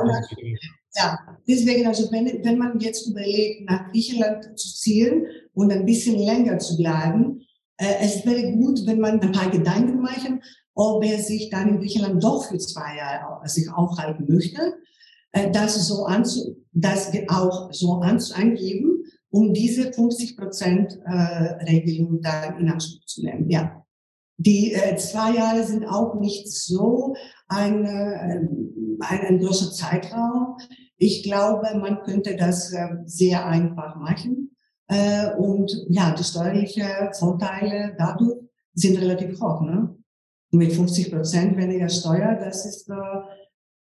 ja, deswegen, also wenn, wenn man jetzt überlegt, nach Griechenland zu ziehen und ein bisschen länger zu bleiben, äh, es wäre gut, wenn man ein paar Gedanken machen, ob er sich dann in Griechenland doch für zwei Jahre sich aufhalten möchte, äh, das so anzu, das auch so angeben, um diese 50 Prozent äh, Regelung dann in Anspruch zu nehmen. Ja. Die äh, zwei Jahre sind auch nicht so ein, äh, ein, ein großer Zeitraum. Ich glaube, man könnte das äh, sehr einfach machen. Äh, und ja, die steuerlichen Vorteile dadurch sind relativ hoch. Ne? Mit 50 Prozent weniger Steuer, das ist, äh,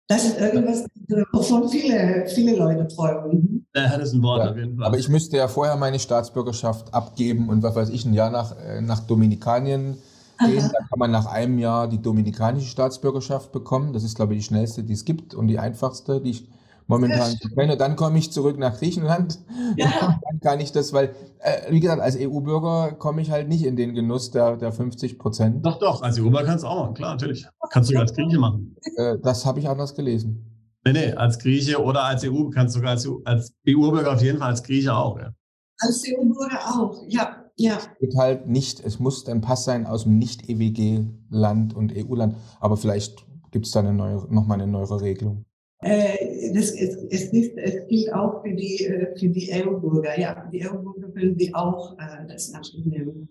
das ist irgendwas, wovon viele, viele Leute träumen. Ja, das ist ein Wort ja, auf jeden Fall. Aber ich müsste ja vorher meine Staatsbürgerschaft abgeben und was weiß ich, ein Jahr nach, äh, nach Dominikanien gehen. Dann kann man nach einem Jahr die dominikanische Staatsbürgerschaft bekommen. Das ist, glaube ich, die schnellste, die es gibt und die einfachste, die ich momentan kenne. Dann komme ich zurück nach Griechenland. Ja. dann kann ich das, weil, äh, wie gesagt, als EU-Bürger komme ich halt nicht in den Genuss der, der 50 Prozent. Doch, doch, als EU-Bürger kannst du auch machen, klar, natürlich. Kannst du sogar als Grieche machen. Äh, das habe ich anders gelesen. Nee, nee, als Grieche oder als EU, kannst du sogar als, als EU-Bürger auf jeden Fall, als Grieche auch, ja. Als EU-Bürger auch, ja. Ja. Es geht halt nicht, es muss ein Pass sein aus dem Nicht-EWG-Land und EU-Land, aber vielleicht gibt es da eine neue, nochmal eine neuere Regelung. Äh, das, es, es, ist, es gilt auch für die, äh, für die EU-Bürger. Ja, die EU-Bürger können die auch äh, das in Anspruch nehmen.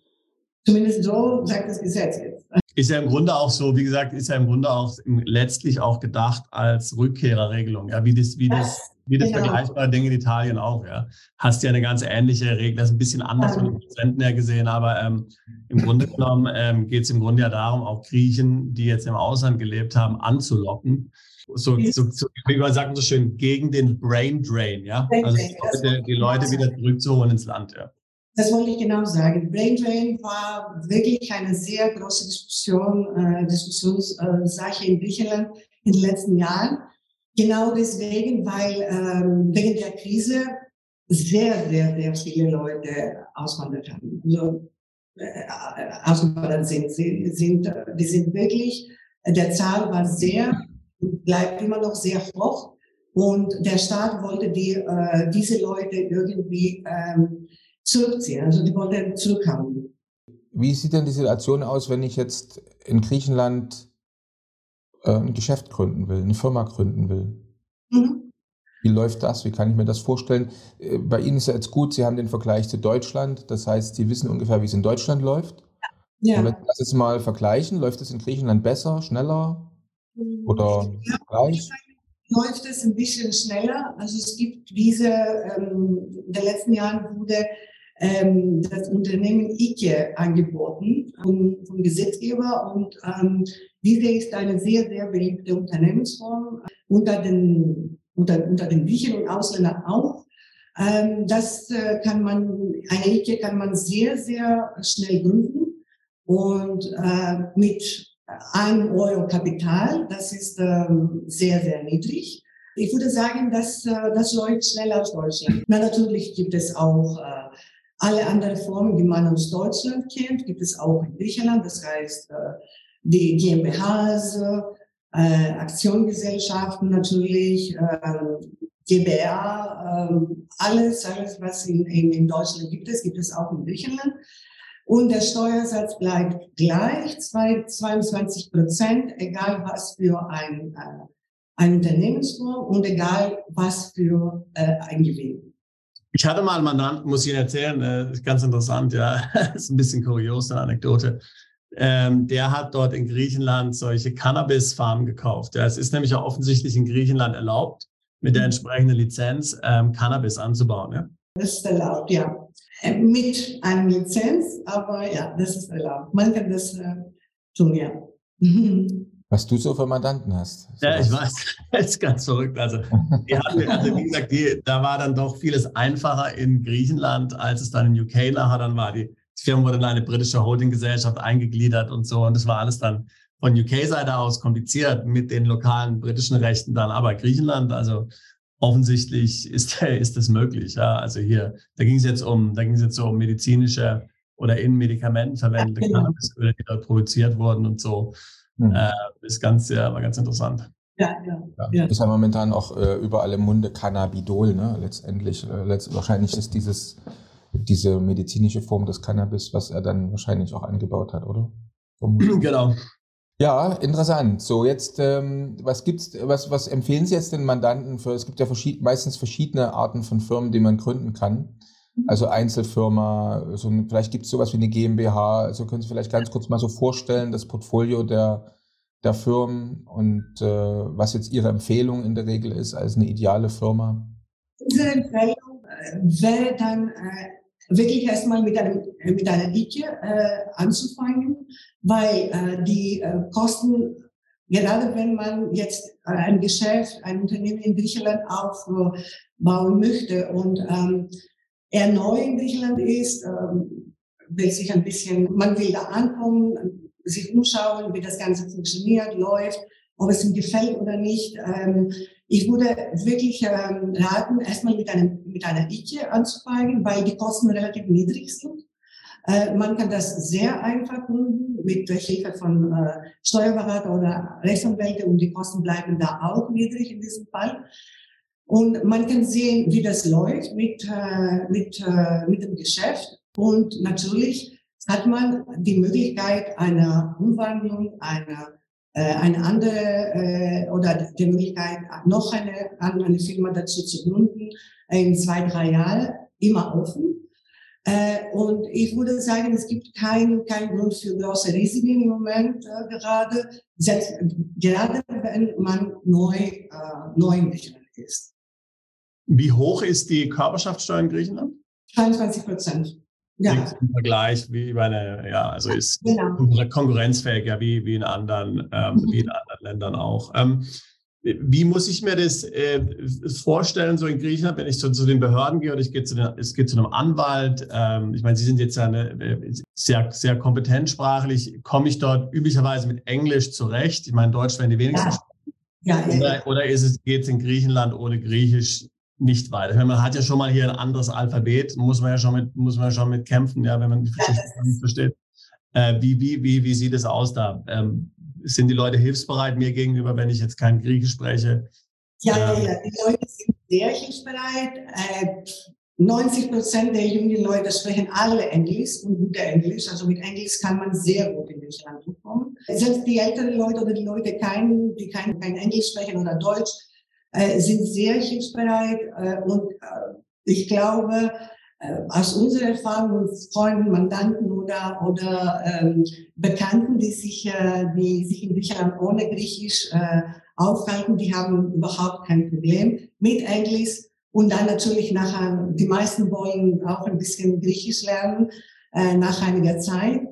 Zumindest so sagt das Gesetz jetzt. Ist ja im Grunde auch so, wie gesagt, ist ja im Grunde auch letztlich auch gedacht als Rückkehrerregelung, ja, wie das, wie das, wie das genau. vergleichbare Ding in Italien auch, ja. Hast ja eine ganz ähnliche Regel, das ist ein bisschen anders von den Prozenten her gesehen, aber ähm, im Grunde genommen ähm, geht es im Grunde ja darum, auch Griechen, die jetzt im Ausland gelebt haben, anzulocken. So, so, so wie man sagt so schön, gegen den Brain Drain, ja. Also die Leute, die Leute wieder zurückzuholen ins Land, ja. Das wollte ich genau sagen. Brain Drain war wirklich eine sehr große Diskussion, äh, Diskussionssache in Griechenland in den letzten Jahren. Genau deswegen, weil ähm, wegen der Krise sehr, sehr, sehr viele Leute auswandert haben. Also, äh, ausgewandert sind. Sie sind, die sind wirklich, der Zahl war sehr, bleibt immer noch sehr hoch. Und der Staat wollte die, äh, diese Leute irgendwie ähm, zurückziehen. Also die wollen zurückhaben. Wie sieht denn die Situation aus, wenn ich jetzt in Griechenland äh, ein Geschäft gründen will, eine Firma gründen will? Mhm. Wie läuft das? Wie kann ich mir das vorstellen? Äh, bei Ihnen ist ja jetzt gut, Sie haben den Vergleich zu Deutschland. Das heißt, Sie wissen ungefähr, wie es in Deutschland läuft. Ja. Und wenn Sie das jetzt mal vergleichen, läuft es in Griechenland besser, schneller oder gleich? läuft es ein bisschen schneller. Also es gibt diese, ähm, in den letzten Jahren wurde ähm, das Unternehmen IKE angeboten vom, vom Gesetzgeber und ähm, diese ist eine sehr, sehr beliebte Unternehmensform unter den, unter, unter den Griechen und Ausländern auch. Ähm, das äh, kann man, eine IKE kann man sehr, sehr schnell gründen und äh, mit ein Euro Kapital, das ist ähm, sehr, sehr niedrig. Ich würde sagen, dass äh, das läuft schneller als Deutschland. Na, natürlich gibt es auch äh, Alle anderen Formen, die man aus Deutschland kennt, gibt es auch in Griechenland. Das heißt, die GmbHs, äh, Aktiengesellschaften natürlich, äh, GBR, äh, alles, alles, was in Deutschland gibt es, gibt es auch in Griechenland. Und der Steuersatz bleibt gleich, 22 Prozent, egal was für ein, äh, ein Unternehmensform und egal was für äh, ein Gewinn. Ich hatte mal einen Mandanten, muss ich Ihnen erzählen, äh, ist ganz interessant, ja, ist ein bisschen kurios, eine Anekdote. Ähm, der hat dort in Griechenland solche Cannabis-Farmen gekauft. Ja, es ist nämlich auch offensichtlich in Griechenland erlaubt, mit der mhm. entsprechenden Lizenz ähm, Cannabis anzubauen. Ja? Das ist erlaubt, ja. Äh, mit einer Lizenz, aber ja, das ist erlaubt. Man kann das äh, tun, ja. Was du so für Mandanten hast. So ja, ich weiß, das ist ganz verrückt. Also, die hatten, also wie gesagt, die, da war dann doch vieles einfacher in Griechenland, als es dann in UK nachher dann war. Die die Firma wurde in eine britische Holdinggesellschaft eingegliedert und so. Und das war alles dann von UK-Seite aus kompliziert mit den lokalen britischen Rechten dann. Aber Griechenland, also offensichtlich ist, ist das möglich. Ja. Also hier, da ging es jetzt um, da ging es jetzt so um medizinische oder in Medikamenten verwendete ja, genau. Cannabisöle, die dort produziert wurden und so. Mhm. Äh, ist ganz, ja, war ganz interessant. Ja, ja, ja. Ist ja momentan auch äh, überall im Munde Cannabidol, ne? Letztendlich. Äh, letzt, wahrscheinlich ist dieses diese medizinische Form des Cannabis, was er dann wahrscheinlich auch angebaut hat, oder? Genau. Ja, interessant. So, jetzt, ähm, was gibt's, was, was empfehlen Sie jetzt den Mandanten für? Es gibt ja verschied meistens verschiedene Arten von Firmen, die man gründen kann. Also Einzelfirma, so, vielleicht gibt es sowas wie eine GmbH. Also können Sie vielleicht ganz kurz mal so vorstellen, das Portfolio der, der Firmen und äh, was jetzt Ihre Empfehlung in der Regel ist als eine ideale Firma? Unsere Empfehlung äh, wäre dann äh, wirklich erstmal mit einem mit einer Dicke äh, anzufangen, weil äh, die äh, Kosten gerade wenn man jetzt ein Geschäft, ein Unternehmen in Griechenland aufbauen möchte und ähm, er neu in Griechenland ist, ähm, will sich ein bisschen, man will da ankommen, sich umschauen, wie das Ganze funktioniert, läuft, ob es ihm gefällt oder nicht. Ähm, ich würde wirklich ähm, raten, erstmal mit, einem, mit einer IKE anzufangen, weil die Kosten relativ niedrig sind. Äh, man kann das sehr einfach tun mit der Hilfe von äh, Steuerberater oder Rechtsanwälte und die Kosten bleiben da auch niedrig in diesem Fall. Und man kann sehen, wie das läuft mit, äh, mit, äh, mit dem Geschäft. Und natürlich hat man die Möglichkeit einer Umwandlung, einer eine andere äh, oder die Möglichkeit, noch eine, eine Firma dazu zu gründen, in zwei, drei Jahren immer offen. Äh, und ich würde sagen, es gibt keinen kein Grund für große Risiken im Moment äh, gerade, selbst, gerade wenn man neu, äh, neu in Griechenland ist. Wie hoch ist die Körperschaftssteuer in Griechenland? 22 Prozent ja. im Vergleich wie bei einer, ja, also ist genau. konkurrenzfähig, ja, wie, wie in anderen, ähm, mhm. wie in anderen Ländern auch. Ähm, wie muss ich mir das äh, vorstellen, so in Griechenland, wenn ich so zu den Behörden gehe oder ich gehe zu, den, ich gehe zu einem Anwalt? Ähm, ich meine, Sie sind jetzt ja eine, sehr, sehr kompetent sprachlich. Komme ich dort üblicherweise mit Englisch zurecht? Ich meine, Deutsch werden die wenigsten. Ja. Ja, oder, oder ist es, geht es in Griechenland ohne Griechisch nicht weiter. Meine, man hat ja schon mal hier ein anderes Alphabet, muss man ja schon mit, muss man ja schon mit kämpfen, ja, wenn man die Geschichte nicht versteht. Äh, wie, wie, wie, wie sieht es aus da? Ähm, sind die Leute hilfsbereit mir gegenüber, wenn ich jetzt kein Griechisch spreche? Ja, ähm, ja, die Leute sind sehr hilfsbereit. Äh, 90 Prozent der jungen Leute sprechen alle Englisch und gute Englisch. Also mit Englisch kann man sehr gut in Deutschland kommen. Selbst die älteren Leute oder die Leute, kein, die kein, kein Englisch sprechen oder Deutsch, äh, sind sehr hilfsbereit äh, und äh, ich glaube, äh, aus unserer Erfahrung mit Freunden, Mandanten oder, oder ähm, Bekannten, die sich, äh, die sich in Griechenland ohne Griechisch äh, aufhalten, die haben überhaupt kein Problem mit Englisch. Und dann natürlich nachher, die meisten wollen auch ein bisschen Griechisch lernen äh, nach einiger Zeit.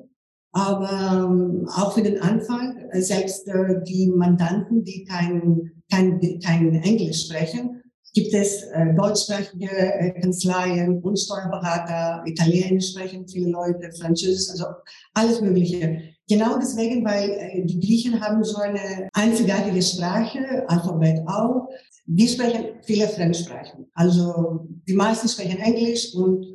Aber ähm, auch für den Anfang, äh, selbst äh, die Mandanten, die kein, kein, kein Englisch sprechen, gibt es äh, deutschsprachige Kanzleien und Steuerberater, Italienisch sprechen viele Leute, Französisch, also alles Mögliche. Genau deswegen, weil die Griechen haben so eine einzigartige Sprache, Alphabet auch. Die sprechen viele Fremdsprachen. Also die meisten sprechen Englisch und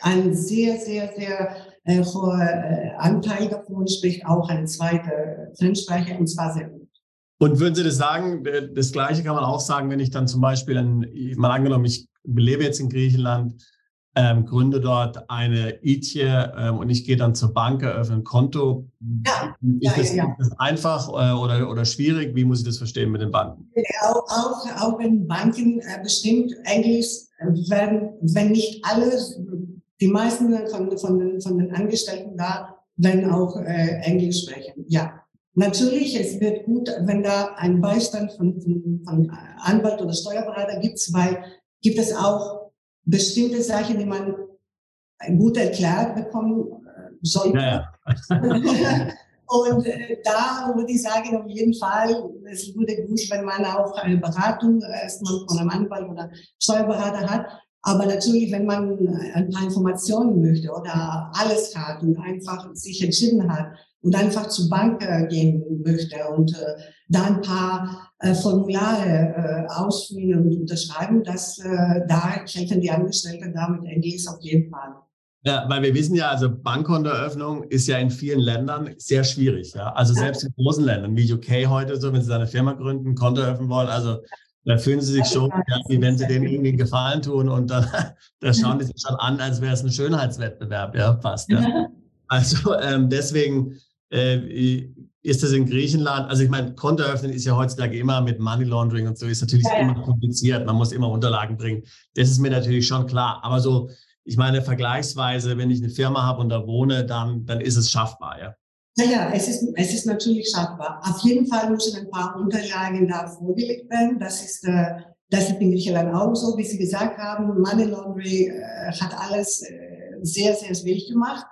ein sehr, sehr, sehr äh, hoher äh, Anteil davon spricht auch eine zweite Fremdsprache und zwar sehr gut. Und würden Sie das sagen, äh, das Gleiche kann man auch sagen, wenn ich dann zum Beispiel, ein, mal angenommen, ich lebe jetzt in Griechenland, ähm, gründe dort eine ITIE ähm, und ich gehe dann zur Bank, eröffne ein Konto. Ja, ist, ja, das, ja. ist das einfach äh, oder, oder schwierig? Wie muss ich das verstehen mit den Banken? Auch, auch, auch wenn Banken äh, bestimmt Englisch werden, wenn nicht alles, die meisten von, von, den, von den Angestellten da werden auch äh, Englisch sprechen. Ja, natürlich, es wird gut, wenn da ein Beistand von, von, von Anwalt oder Steuerberater gibt, weil gibt es auch bestimmte Sachen, die man gut erklärt bekommen äh, sollte. Ja, ja. Und äh, da würde ich sagen, auf jeden Fall, es würde gut, wenn man auch eine Beratung erstmal von einem Anwalt oder Steuerberater hat. Aber natürlich, wenn man ein paar Informationen möchte oder alles hat und einfach sich entschieden hat und einfach zur Bank äh, gehen möchte und äh, da ein paar äh, Formulare äh, ausfüllen und unterschreiben, dass äh, da helfen die Angestellten da mit Englisch auf jeden Fall. Ja, weil wir wissen ja, also Bankkontoeröffnung ist ja in vielen Ländern sehr schwierig. Ja? Also selbst in großen Ländern wie UK heute, so wenn Sie eine Firma gründen, Konto öffnen wollen, also da fühlen Sie sich schon, ja, wie wenn Sie denen irgendwie einen Gefallen tun und dann da schauen die sich schon an, als wäre es ein Schönheitswettbewerb, ja, fast. Ja. Also ähm, deswegen äh, ist das in Griechenland, also ich meine, Konto öffnen ist ja heutzutage immer mit Money Laundering und so, ist natürlich ja, immer kompliziert, man muss immer Unterlagen bringen. Das ist mir natürlich schon klar. Aber so ich meine, vergleichsweise, wenn ich eine Firma habe und da wohne, dann, dann ist es schaffbar, ja. Ja, es ist, es ist natürlich schaffbar. Auf jeden Fall müssen ein paar Unterlagen da vorgelegt werden. Das ist, äh, das ist in Griechenland auch so, wie Sie gesagt haben. Money Laundry äh, hat alles äh, sehr, sehr schwierig gemacht.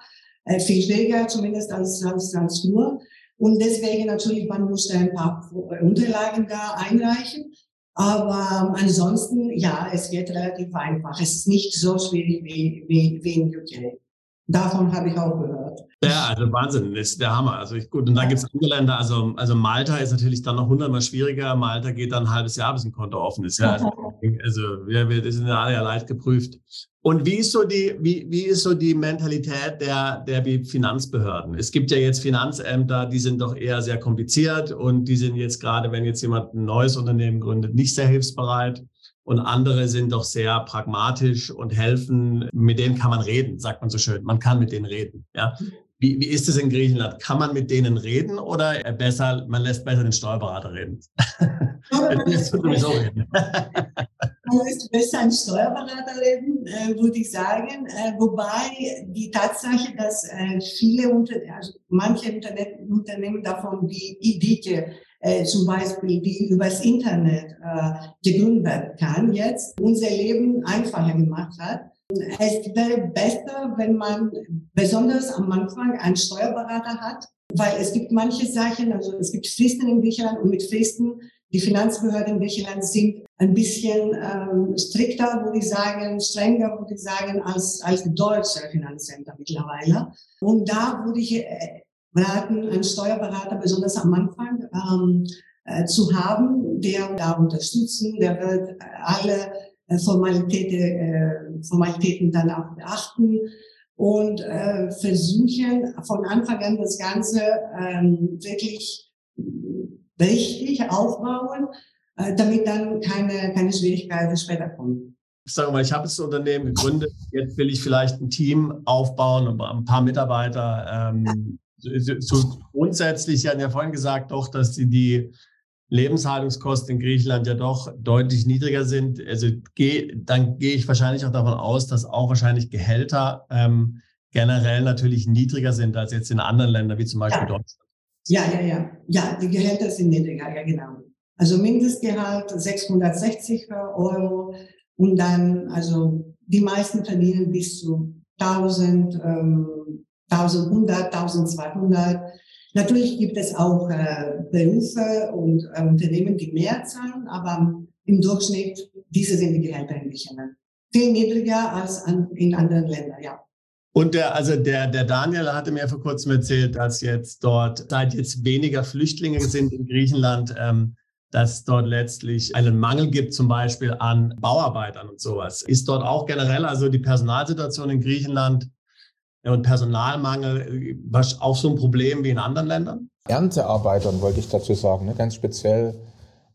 Äh, viel schwieriger zumindest als, als, als nur. Und deswegen natürlich, man musste ein paar Unterlagen da einreichen. Aber ansonsten, ja, es geht relativ einfach. Es ist nicht so schwierig wie, wie, wie in UK. Davon habe ich auch gehört. Ja, also Wahnsinn, ist der Hammer. Also ich, gut, und dann gibt es andere Länder, also, also Malta ist natürlich dann noch hundertmal schwieriger. Malta geht dann ein halbes Jahr, bis ein Konto offen ist. Ja, also, also wir, wir sind ja alle ja leicht geprüft. Und wie ist so die, wie, wie ist so die Mentalität der, der Finanzbehörden? Es gibt ja jetzt Finanzämter, die sind doch eher sehr kompliziert und die sind jetzt gerade, wenn jetzt jemand ein neues Unternehmen gründet, nicht sehr hilfsbereit und andere sind doch sehr pragmatisch und helfen. Mit denen kann man reden, sagt man so schön. Man kann mit denen reden. Ja. Wie, wie ist es in Griechenland? Kann man mit denen reden oder besser, man lässt besser den Steuerberater reden? das sowieso reden. Man lässt besser einen Steuerberater reden, äh, würde ich sagen. Äh, wobei die Tatsache, dass äh, viele also manche Unternehmen davon wie Idike äh, zum Beispiel, die übers Internet äh, gegründet werden kann, jetzt unser Leben einfacher gemacht hat. Es wäre besser, wenn man besonders am Anfang einen Steuerberater hat, weil es gibt manche Sachen, also es gibt Fristen in Griechenland und mit Fristen, die Finanzbehörden in Griechenland sind ein bisschen ähm, strikter, würde ich sagen, strenger, würde ich sagen, als, als die deutsche Finanzämter mittlerweile. Und da würde ich äh, raten, einen Steuerberater besonders am Anfang ähm, äh, zu haben, der da unterstützen, der wird äh, alle äh, Formalitäten, äh, Formalitäten dann auch beachten und äh, versuchen von Anfang an das Ganze ähm, wirklich richtig aufbauen, äh, damit dann keine, keine Schwierigkeiten später kommen. Sagen wir mal, ich habe das Unternehmen gegründet, jetzt will ich vielleicht ein Team aufbauen, ein paar Mitarbeiter. Ähm, so grundsätzlich, Sie hatten ja vorhin gesagt, doch, dass die, die Lebenshaltungskosten in Griechenland ja doch deutlich niedriger sind. Also geh, dann gehe ich wahrscheinlich auch davon aus, dass auch wahrscheinlich Gehälter ähm, generell natürlich niedriger sind als jetzt in anderen Ländern, wie zum Beispiel ja. Deutschland. Ja, ja, ja. Ja, die Gehälter sind niedriger, ja, genau. Also Mindestgehalt 660 Euro und dann, also die meisten verdienen bis zu 1000, ähm, 1100, 1200. Natürlich gibt es auch äh, Berufe und äh, Unternehmen, die mehr zahlen, aber im Durchschnitt, diese sind die Gehälter in Griechenland. Viel niedriger als an, in anderen Ländern, ja. Und der, also der, der Daniel hatte mir vor kurzem erzählt, dass jetzt dort, seit jetzt weniger Flüchtlinge sind in Griechenland, ähm, dass dort letztlich einen Mangel gibt, zum Beispiel an Bauarbeitern und sowas. Ist dort auch generell also die Personalsituation in Griechenland und Personalmangel auch so ein Problem wie in anderen Ländern? Erntearbeitern wollte ich dazu sagen, ne? ganz speziell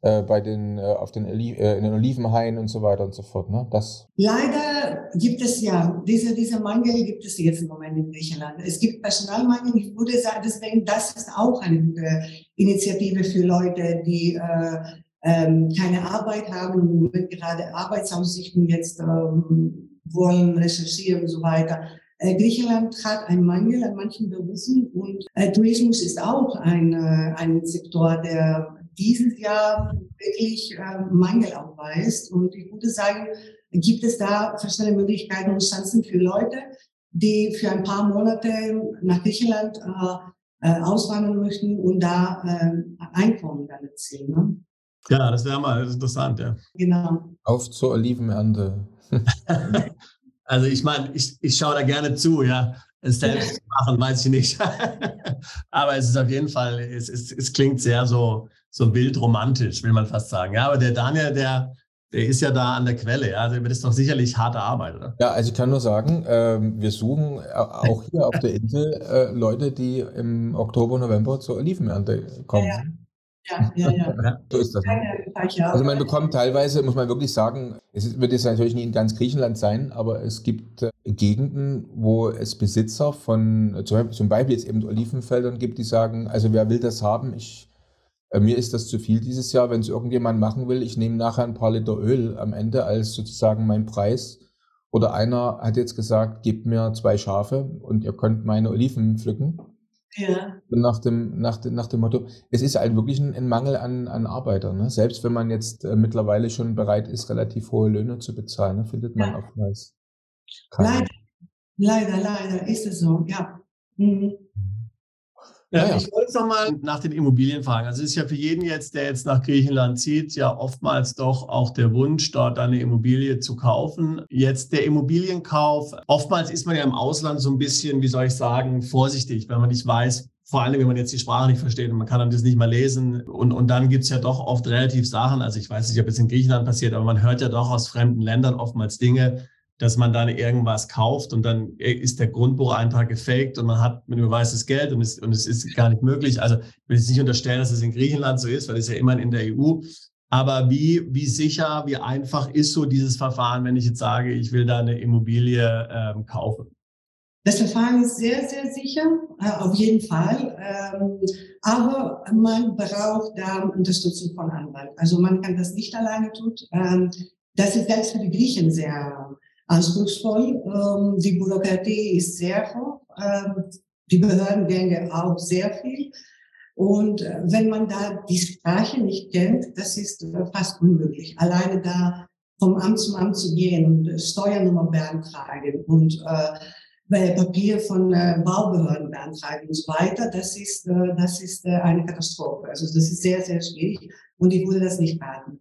äh, bei den, äh, auf den, äh, in den Olivenhainen und so weiter und so fort. Ne? Das Leider gibt es ja, diese, diese Mangel gibt es jetzt im Moment in Griechenland. Es gibt Personalmangel. Ich würde sagen, deswegen, das ist auch eine gute Initiative für Leute, die äh, ähm, keine Arbeit haben und gerade Arbeitsaussichten jetzt ähm, wollen, recherchieren und so weiter. Äh, Griechenland hat einen Mangel an manchen Berufen und äh, Tourismus ist auch ein, äh, ein Sektor, der dieses Jahr wirklich äh, Mangel aufweist. Und ich würde sagen, gibt es da verschiedene Möglichkeiten und Chancen für Leute, die für ein paar Monate nach Griechenland äh, äh, auswandern möchten und da äh, Einkommen dann erzielen. Ne? Ja, das wäre mal interessant, ja. Genau. Auf zur Olivenernte. also ich meine, ich, ich schaue da gerne zu, ja. Es selbst machen, weiß ich nicht. Aber es ist auf jeden Fall, es, es, es klingt sehr so, so wild romantisch, will man fast sagen. Ja, aber der Daniel, der, der ist ja da an der Quelle. Ja? Also das ist doch sicherlich harte Arbeit, oder? Ja, also ich kann nur sagen, äh, wir suchen auch hier auf der Insel äh, Leute, die im Oktober, November zur Olivenernte kommen. Ja, ja, ja. ja, ja. So ist das. Ne? Also man bekommt teilweise, muss man wirklich sagen, es wird jetzt natürlich nicht in ganz Griechenland sein, aber es gibt äh, Gegenden, wo es Besitzer von zum Beispiel jetzt eben Olivenfeldern gibt, die sagen, also wer will das haben, ich äh, mir ist das zu viel dieses Jahr. Wenn es irgendjemand machen will, ich nehme nachher ein paar Liter Öl am Ende als sozusagen mein Preis. Oder einer hat jetzt gesagt, gebt mir zwei Schafe und ihr könnt meine Oliven pflücken. Ja. Nach dem, nach, dem, nach dem Motto, es ist halt wirklich ein, ein Mangel an, an Arbeitern. Ne? Selbst wenn man jetzt äh, mittlerweile schon bereit ist, relativ hohe Löhne zu bezahlen, ne? findet man ja. oftmals. Leider, leider, leider ist es so, ja. Mhm. Ja, ja. Ich wollte noch mal nach den Immobilien fragen. Also es ist ja für jeden jetzt, der jetzt nach Griechenland zieht, ja oftmals doch auch der Wunsch, dort eine Immobilie zu kaufen. Jetzt der Immobilienkauf. Oftmals ist man ja im Ausland so ein bisschen, wie soll ich sagen, vorsichtig, wenn man nicht weiß, vor allem, wenn man jetzt die Sprache nicht versteht und man kann dann das nicht mal lesen. Und, und dann gibt's ja doch oft relativ Sachen. Also ich weiß nicht, ob es in Griechenland passiert, aber man hört ja doch aus fremden Ländern oftmals Dinge, dass man dann irgendwas kauft und dann ist der Grundbucheintrag gefaked und man hat mit überweißtes Geld und es, und es ist gar nicht möglich. Also ich will jetzt nicht unterstellen, dass es in Griechenland so ist, weil es ja immerhin in der EU. Aber wie, wie sicher, wie einfach ist so dieses Verfahren, wenn ich jetzt sage, ich will da eine Immobilie ähm, kaufen? Das Verfahren ist sehr, sehr sicher, äh, auf jeden Fall. Ähm, aber man braucht da Unterstützung von Anwalt. Also man kann das nicht alleine tun. Ähm, das ist selbst für die Griechen sehr anspruchsvoll. Ähm, die Bürokratie ist sehr hoch. Ähm, die Behördengänge auch sehr viel. Und äh, wenn man da die Sprache nicht kennt, das ist äh, fast unmöglich. Alleine da vom Amt zum Amt zu gehen und äh, Steuernummer beantragen und äh, Papier von äh, Baubehörden beantragen und so weiter, das ist, äh, das ist äh, eine Katastrophe. Also das ist sehr, sehr schwierig und ich würde das nicht raten.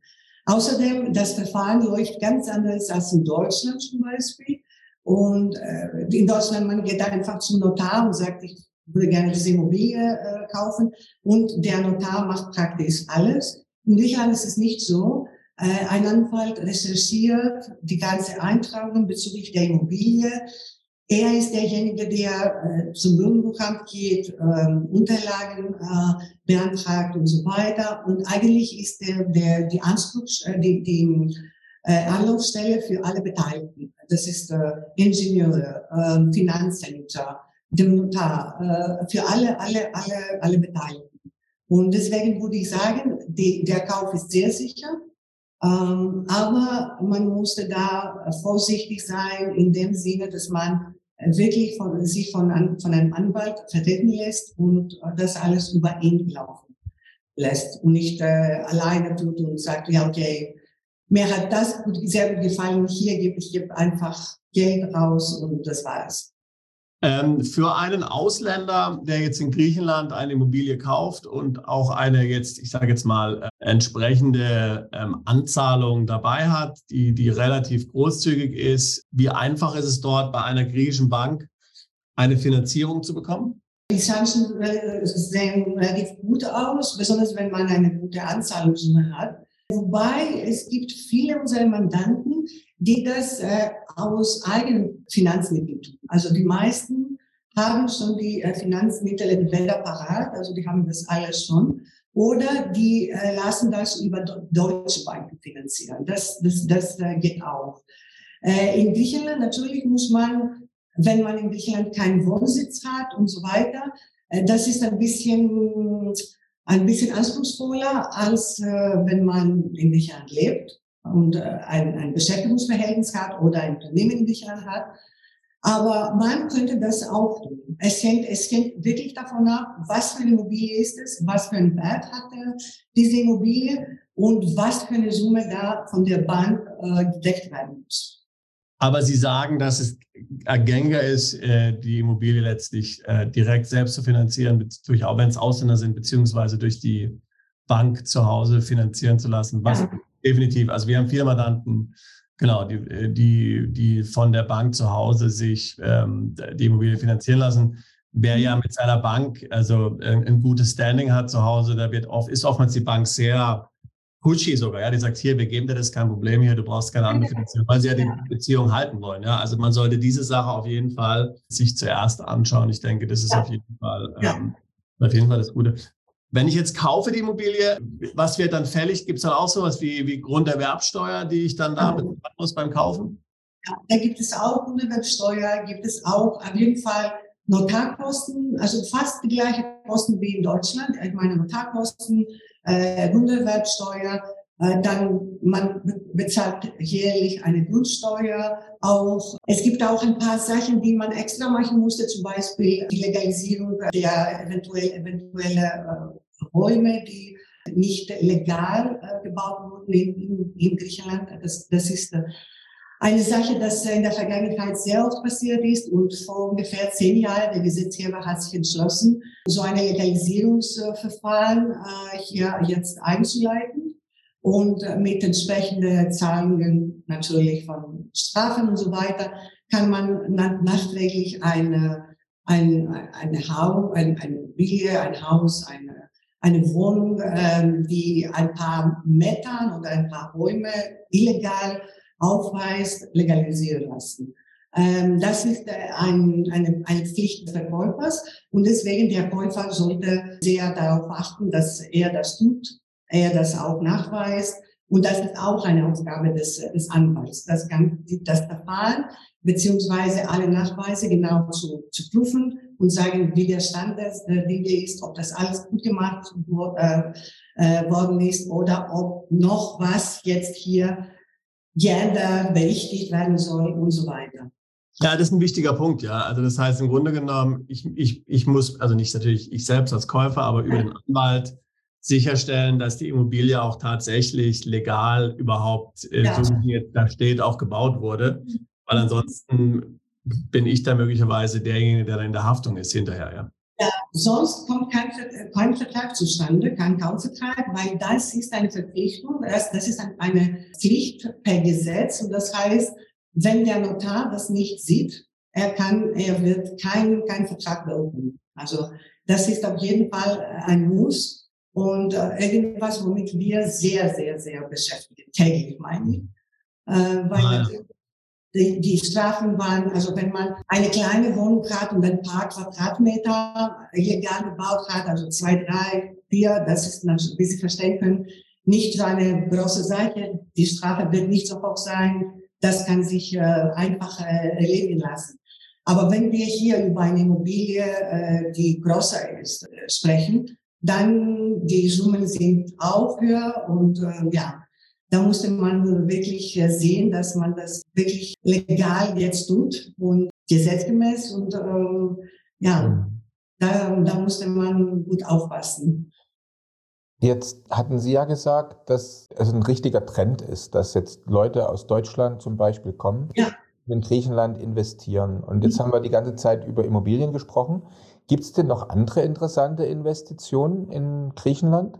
Außerdem, das Verfahren läuft ganz anders als in Deutschland zum Beispiel. Und äh, in Deutschland, man geht einfach zum Notar und sagt, ich würde gerne diese Immobilie äh, kaufen. Und der Notar macht praktisch alles. In Griechenland ist es nicht so. Äh, ein Anwalt recherchiert die ganze Eintragung bezüglich der Immobilie, er ist derjenige, der äh, zum Grundbuchamt geht, äh, Unterlagen äh, beantragt und so weiter. Und eigentlich ist der, der die Anspruchs, äh, die, die äh, Anlaufstelle für alle Beteiligten. Das ist äh, Ingenieure, äh, Finanzämter, dem Notar, für alle, alle, alle, alle Beteiligten. Und deswegen würde ich sagen, die, der Kauf ist sehr sicher. Ähm, aber man musste da vorsichtig sein in dem Sinne, dass man wirklich von, sich von, von einem Anwalt vertreten lässt und das alles über ihn laufen lässt und nicht äh, alleine tut und sagt, ja, okay, mir hat das sehr gut gefallen, hier gebe ich gebe einfach Geld raus und das war's. Ähm, für einen Ausländer, der jetzt in Griechenland eine Immobilie kauft und auch eine jetzt, ich sage jetzt mal, äh, entsprechende ähm, Anzahlung dabei hat, die, die relativ großzügig ist, wie einfach ist es dort bei einer griechischen Bank eine Finanzierung zu bekommen? Die Chancen sehen relativ gut aus, besonders wenn man eine gute Anzahlungssumme hat. Wobei es gibt viele unserer Mandanten, die das äh, aus eigenen Finanzmitteln tun. Also die meisten haben schon die äh, Finanzmittel entweder parat, also die haben das alles schon, oder die äh, lassen das über deutsche Banken finanzieren. Das, das, das äh, geht auch. In Griechenland natürlich muss man, wenn man in Griechenland keinen Wohnsitz hat und so weiter, das ist ein bisschen ein bisschen anspruchsvoller, als wenn man in Griechenland lebt und äh, ein, ein Beschäftigungsverhältnis hat oder ein Unternehmen in Griechenland hat. Aber man könnte das auch tun. Es hängt, es hängt wirklich davon ab, was für eine Immobilie ist es, was für einen Wert hat diese Immobilie und was für eine Summe da von der Bank äh, gedeckt werden muss. Aber Sie sagen, dass es gängiger ist, äh, die Immobilie letztlich äh, direkt selbst zu finanzieren, durch, auch wenn es Ausländer sind, beziehungsweise durch die Bank zu Hause finanzieren zu lassen. Was ja. Definitiv, also wir haben viele Mandanten, genau, die, äh, die, die von der Bank zu Hause sich ähm, die Immobilie finanzieren lassen. Wer ja mit seiner Bank also ein, ein gutes Standing hat zu Hause, da wird oft, ist oftmals die Bank sehr pushy sogar, ja, die sagt, hier, wir geben dir das kein Problem hier, du brauchst keine andere Finanzierung, weil sie ja die Beziehung halten wollen. Ja, also man sollte diese Sache auf jeden Fall sich zuerst anschauen. Ich denke, das ist ja. auf jeden Fall, ähm, auf jeden Fall das Gute. Wenn ich jetzt kaufe die Immobilie, was wird dann fällig? Gibt es dann auch sowas wie, wie Grunderwerbsteuer, die ich dann da bezahlen muss beim Kaufen? Ja, da gibt es auch Grunderwerbsteuer, gibt es auch auf jeden Fall Notarkosten, also fast die gleichen Kosten wie in Deutschland. Ich meine Notarkosten, äh, Grunderwerbsteuer, dann man bezahlt jährlich eine Grundsteuer auch. Es gibt auch ein paar Sachen, die man extra machen musste, zum Beispiel die Legalisierung der eventuell eventuelle äh, Räume, die nicht legal äh, gebaut wurden in, in, in Griechenland. Das, das ist äh, eine Sache, das in der Vergangenheit sehr oft passiert ist und vor ungefähr zehn Jahren der Gesetzgeber hat sich entschlossen, so ein Legalisierungsverfahren hier jetzt einzuleiten und mit entsprechenden Zahlungen natürlich von Strafen und so weiter kann man nachträglich eine, eine, eine Haus, eine, eine Immobilie, ein Haus, eine, eine Wohnung, ähm, die ein paar Metern oder ein paar Räume illegal aufweist, legalisieren lassen. Ähm, das ist äh, ein, eine, eine Pflicht des Verkäufers und deswegen der Käufer sollte sehr darauf achten, dass er das tut, er das auch nachweist und das ist auch eine Aufgabe des, des Anwalts, das, das Verfahren beziehungsweise alle Nachweise genau zu, zu prüfen und sagen, wie der Stand der Dinge ist, ob das alles gut gemacht äh, äh, worden ist oder ob noch was jetzt hier Gender berichtigt werden soll und so weiter. Ja, das ist ein wichtiger Punkt, ja. Also das heißt im Grunde genommen, ich, ich, ich muss, also nicht natürlich ich selbst als Käufer, aber über den Anwalt sicherstellen, dass die Immobilie auch tatsächlich legal überhaupt, äh, ja. so wie jetzt da steht, auch gebaut wurde. Weil ansonsten bin ich da möglicherweise derjenige, der da in der Haftung ist hinterher, ja. Ja, sonst kommt kein, kein Vertrag zustande, kein Kaufvertrag, weil das ist eine Verpflichtung, das, das ist eine Pflicht per Gesetz und das heißt, wenn der Notar das nicht sieht, er kann, er wird keinen kein Vertrag beurkunden. Also das ist auf jeden Fall ein Muss und äh, irgendwas, womit wir sehr, sehr, sehr beschäftigen, täglich meine ich. Äh, weil ah, ja die, die Strafen waren, also wenn man eine kleine Wohnung hat und ein paar Quadratmeter illegal gebaut hat, also zwei, drei, vier, das ist, wie Sie verstehen können, nicht so eine große Sache. Die Strafe wird nicht so hoch sein. Das kann sich äh, einfach äh, erledigen lassen. Aber wenn wir hier über eine Immobilie, äh, die größer ist, äh, sprechen, dann die Summen sind auch höher und äh, ja, da musste man wirklich äh, sehen, dass man das wirklich legal jetzt tut und gesetzgemäß und ähm, ja, da, da musste man gut aufpassen. Jetzt hatten Sie ja gesagt, dass es ein richtiger Trend ist, dass jetzt Leute aus Deutschland zum Beispiel kommen, ja. in Griechenland investieren. Und jetzt mhm. haben wir die ganze Zeit über Immobilien gesprochen. Gibt es denn noch andere interessante Investitionen in Griechenland?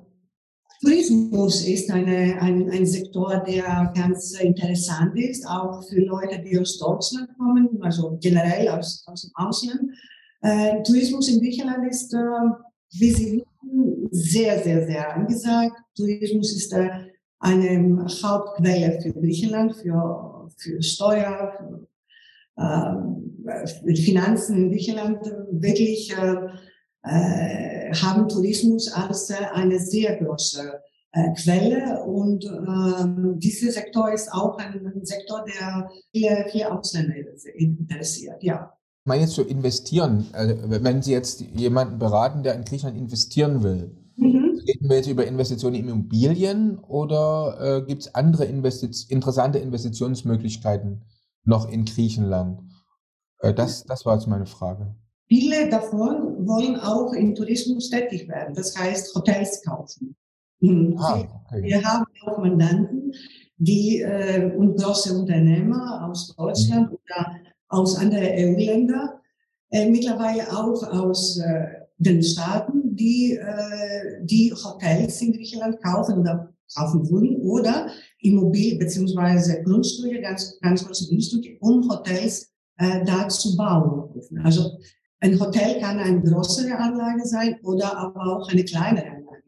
Tourismus ist eine, ein, ein Sektor, der ganz interessant ist, auch für Leute, die aus Deutschland kommen, also generell aus, aus dem Ausland. Äh, Tourismus in Griechenland ist, äh, wie Sie wissen, sehr, sehr, sehr angesagt. Tourismus ist äh, eine Hauptquelle für Griechenland, für, für Steuer, für äh, Finanzen in Griechenland. Wirklich äh, äh, haben Tourismus als äh, eine sehr große äh, Quelle und äh, dieser Sektor ist auch ein, ein Sektor, der viele, viele Ausländer interessiert. Ja. Ich meine jetzt zu investieren, also wenn Sie jetzt jemanden beraten, der in Griechenland investieren will, mhm. reden wir jetzt über Investitionen in Immobilien oder äh, gibt es andere Investi interessante Investitionsmöglichkeiten noch in Griechenland? Äh, das, das war jetzt meine Frage. Viele davon wollen auch im Tourismus tätig werden, das heißt Hotels kaufen. Mhm. Ah, okay. Wir haben auch Mandanten, die äh, und große Unternehmer aus Deutschland mhm. oder aus anderen EU-Ländern, äh, mittlerweile auch aus äh, den Staaten, die äh, die Hotels in Griechenland kaufen oder kaufen wollen oder Immobilien beziehungsweise Grundstücke, ganz, ganz große Grundstücke, um Hotels äh, da zu bauen. Also ein Hotel kann eine größere Anlage sein oder aber auch eine kleinere Anlage.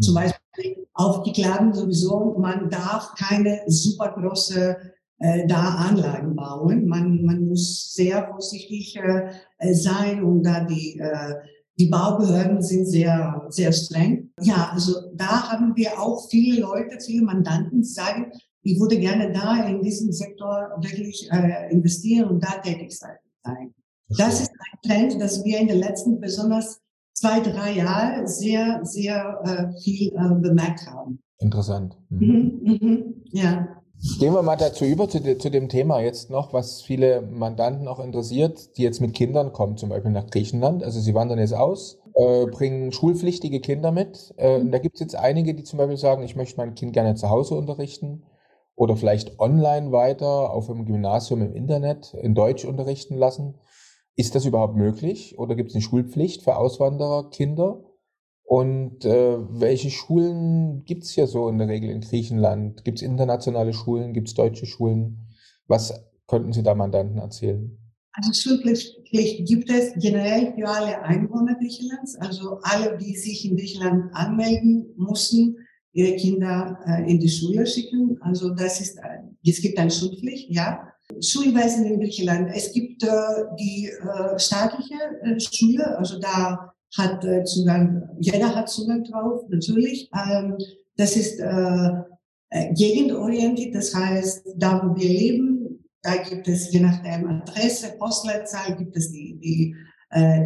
Zum mhm. Beispiel auf die Klagen sowieso, man darf keine super große äh, da Anlagen bauen. Man, man muss sehr vorsichtig äh, sein und da die, äh, die Baubehörden sind sehr, sehr streng. Ja, also da haben wir auch viele Leute, viele Mandanten, die sagen, ich würde gerne da in diesem Sektor wirklich äh, investieren und da tätig sein. Das ist ein Trend, das wir in den letzten besonders zwei, drei Jahren sehr, sehr äh, viel äh, bemerkt haben. Interessant. Mhm. Mhm, mhm, ja. Gehen wir mal dazu über, zu, de, zu, dem Thema jetzt noch, was viele Mandanten auch interessiert, die jetzt mit Kindern kommen, zum Beispiel nach Griechenland. Also sie wandern jetzt aus, äh, bringen schulpflichtige Kinder mit. Äh, und da gibt es jetzt einige, die zum Beispiel sagen, ich möchte mein Kind gerne zu Hause unterrichten oder vielleicht online weiter auf einem Gymnasium im Internet in Deutsch unterrichten lassen. Ist das überhaupt möglich oder gibt es eine Schulpflicht für Auswandererkinder? Und äh, welche Schulen gibt es hier so in der Regel in Griechenland? Gibt es internationale Schulen? Gibt es deutsche Schulen? Was könnten Sie da Mandanten erzählen? Also Schulpflicht gibt es generell für alle Einwohner Griechenlands. Also alle, die sich in Griechenland anmelden, müssen ihre Kinder äh, in die Schule schicken. Also das ist, es gibt eine Schulpflicht, ja. Schulwesen in Griechenland. Es gibt äh, die äh, staatliche Schule, also da hat Zugang, jeder hat Zugang drauf, natürlich. Ähm, das ist gegendorientiert, das heißt, da wo wir leben, da gibt es je nach der Adresse, Postleitzahl, gibt es die, die,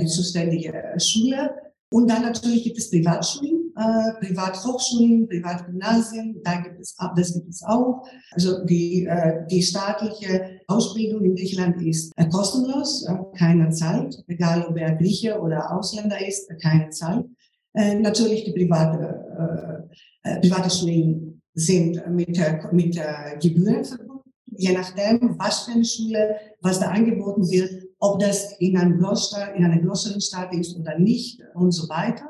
die zuständige Schule. Und dann natürlich gibt es Privatschulen äh, Privathochschulen, Privatgymnasien, da gibt es, das gibt es auch. Also die, äh, die staatliche Ausbildung in Griechenland ist äh, kostenlos, keiner zahlt, egal ob er Grieche oder Ausländer ist, keiner zahlt. Natürlich die private, private Schulen sind mit, mit Gebühren verbunden, je nachdem, was für eine Schule, was da angeboten wird, ob das in, einem in einer größeren Stadt ist oder nicht und so weiter.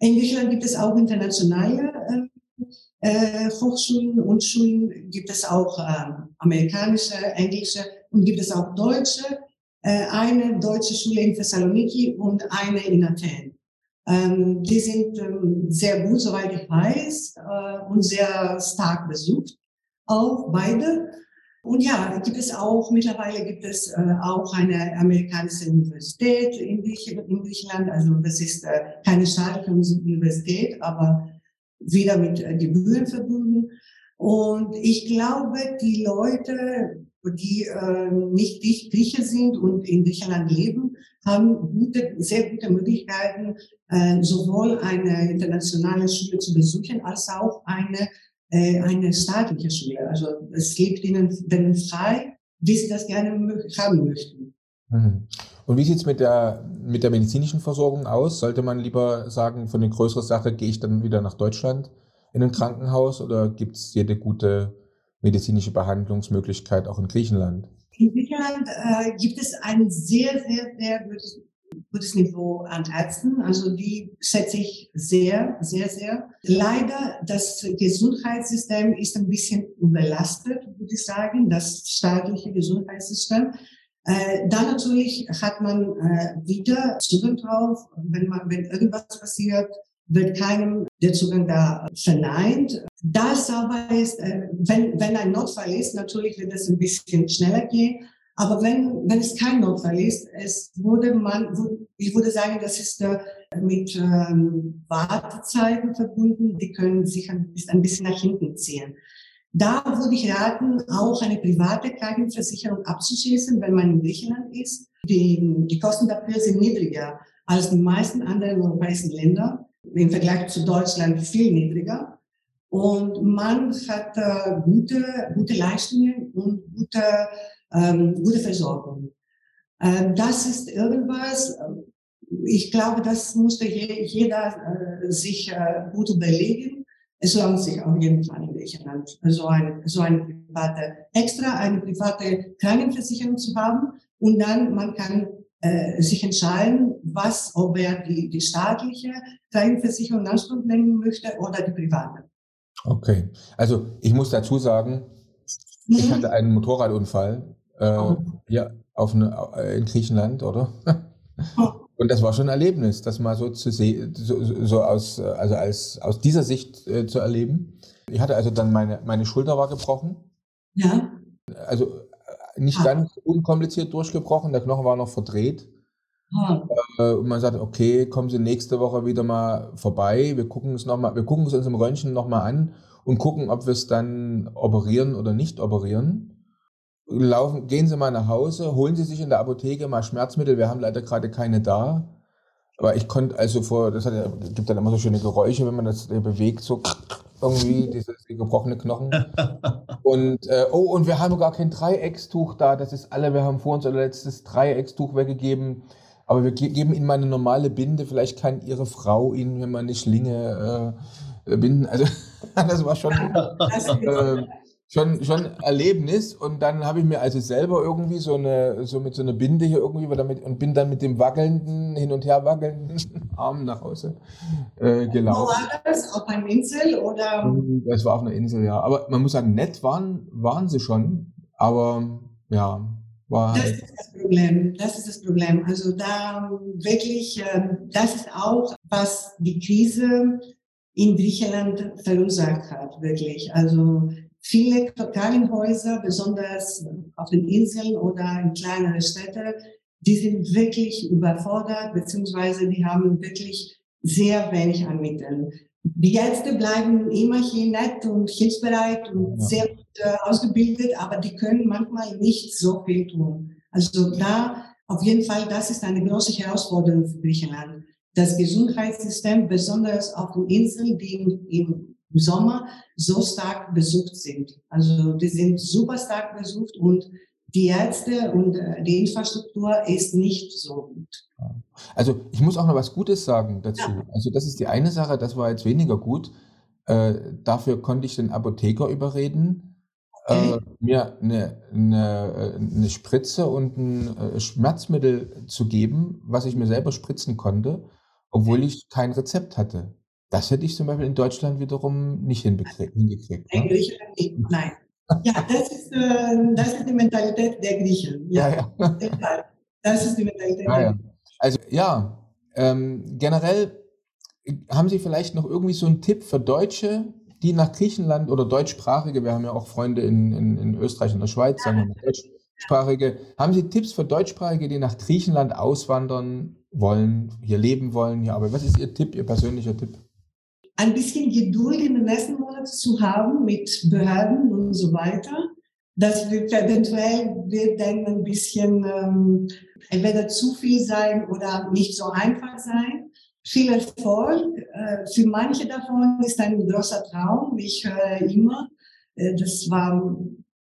In Griechenland gibt es auch internationale äh, äh, Hochschulen und Schulen, gibt es auch äh, amerikanische, englische und gibt es auch deutsche. Äh, eine deutsche Schule in Thessaloniki und eine in Athen. Ähm, die sind ähm, sehr gut, soweit ich weiß, äh, und sehr stark besucht. Auch beide. Und ja, gibt es auch, mittlerweile gibt es äh, auch eine amerikanische Universität in, Griechenland. Also das ist äh, keine staatliche Universität, aber wieder mit äh, Gebühren verbunden. Und ich glaube, die Leute, die äh, nicht Grieche sind und in Griechenland leben, haben gute, sehr gute Möglichkeiten, äh, sowohl eine internationale Schule zu besuchen, als auch eine äh, eine staatliche Schule. Also es liegt ihnen, denen frei, wie sie das gerne haben möchten. Mhm. Und wie sieht es mit der, mit der medizinischen Versorgung aus? Sollte man lieber sagen, für eine größere Sache gehe ich dann wieder nach Deutschland in ein Krankenhaus oder gibt es jede gute medizinische Behandlungsmöglichkeit auch in Griechenland? In Griechenland äh, gibt es ein sehr, sehr, sehr gutes gutes Niveau an Ärzten. Also die schätze ich sehr, sehr, sehr. Leider, das Gesundheitssystem ist ein bisschen überlastet, würde ich sagen, das staatliche Gesundheitssystem. Äh, dann natürlich hat man äh, wieder Zugang drauf, wenn man, wenn irgendwas passiert, wird keinem der Zugang da verneint. Das aber ist, äh, wenn, wenn ein Notfall ist, natürlich wird es ein bisschen schneller gehen. Aber wenn, wenn es kein Notfall ist, es wurde man, ich würde sagen, das ist mit ähm, Wartezeiten verbunden, die können sich ein, ein bisschen nach hinten ziehen. Da würde ich raten, auch eine private Krankenversicherung abzuschließen, wenn man in Griechenland ist. Die, die Kosten dafür sind niedriger als die meisten anderen europäischen Länder. Im Vergleich zu Deutschland viel niedriger. Und man hat äh, gute, gute Leistungen und gute ähm, gute Versorgung. Ähm, das ist irgendwas, äh, ich glaube, das musste je, jeder äh, sich äh, gut überlegen. Es lohnt sich auf jeden Fall in Griechenland, so eine, so eine private, extra eine private Krankenversicherung zu haben. Und dann, man kann äh, sich entscheiden, was, ob er die, die staatliche Krankenversicherung in Anspruch nehmen möchte oder die private. Okay. Also, ich muss dazu sagen, ich mhm. hatte einen Motorradunfall äh, oh. ja, auf eine, in Griechenland, oder? Oh. Und das war schon ein Erlebnis, das mal so zu sehen, so, so, aus, also als, aus dieser Sicht äh, zu erleben. Ich hatte also dann meine, meine Schulter war gebrochen. Ja. Also äh, nicht ah. ganz unkompliziert durchgebrochen, der Knochen war noch verdreht. Ah. Äh, und man sagt, okay, kommen Sie nächste Woche wieder mal vorbei. Wir gucken es noch mal, wir gucken es uns im Röntgen nochmal an und gucken, ob wir es dann operieren oder nicht operieren laufen, gehen Sie mal nach Hause, holen Sie sich in der Apotheke mal Schmerzmittel. Wir haben leider gerade keine da. Aber ich konnte also vor, das hat, gibt dann immer so schöne Geräusche, wenn man das bewegt, so irgendwie, diese, die gebrochene Knochen. Und, äh, oh, und wir haben gar kein Dreieckstuch da, das ist alle, wir haben vor uns unser letztes Dreieckstuch weggegeben. Aber wir geben Ihnen mal eine normale Binde, vielleicht kann Ihre Frau Ihnen, wenn man eine Schlinge äh, binden. Also, das war schon. Äh, schon, schon Erlebnis. Und dann habe ich mir also selber irgendwie so eine, so mit so einer Binde hier irgendwie damit und bin dann mit dem wackelnden, hin und her wackelnden Arm nach Hause äh, gelaufen. Wo war das? Auf einer Insel oder? Das war auf einer Insel, ja. Aber man muss sagen, nett waren, waren sie schon. Aber ja, war das halt ist das Problem. Das ist das Problem. Also da wirklich, ähm, das ist auch, was die Krise in Griechenland verursacht hat, wirklich. Also Viele Filienhäuser, besonders auf den Inseln oder in kleineren Städten, die sind wirklich überfordert, beziehungsweise die haben wirklich sehr wenig an Mitteln. Die Ärzte bleiben immerhin nett und hilfsbereit und ja. sehr gut äh, ausgebildet, aber die können manchmal nicht so viel tun. Also da auf jeden Fall, das ist eine große Herausforderung für Griechenland. Das Gesundheitssystem, besonders auf den Inseln, die im, im im Sommer so stark besucht sind. Also die sind super stark besucht und die Ärzte und äh, die Infrastruktur ist nicht so gut. Also ich muss auch noch was Gutes sagen dazu. Ja. Also das ist die eine Sache, das war jetzt weniger gut. Äh, dafür konnte ich den Apotheker überreden, okay. äh, mir eine, eine, eine, Spritze und ein äh, Schmerzmittel zu geben, was ich mir selber spritzen konnte, obwohl ich kein Rezept hatte. Das hätte ich zum Beispiel in Deutschland wiederum nicht hingekriegt. In Griechenland nicht, nein. Ja, das ist, äh, das ist die Mentalität der Griechen. Ja, ja. ja. Das ist die Mentalität ja, ja. Also ja, ähm, generell haben Sie vielleicht noch irgendwie so einen Tipp für Deutsche, die nach Griechenland oder deutschsprachige, wir haben ja auch Freunde in, in, in Österreich und der Schweiz, sagen wir mal deutschsprachige, haben Sie Tipps für deutschsprachige, die nach Griechenland auswandern wollen, hier leben wollen, hier aber was ist Ihr Tipp, Ihr persönlicher Tipp? Ein bisschen Geduld in den nächsten Monaten zu haben mit Behörden und so weiter. Das wird eventuell wird dann ein bisschen ähm, entweder zu viel sein oder nicht so einfach sein. Viel Erfolg. Äh, für manche davon ist ein großer Traum. Ich höre immer, äh, das war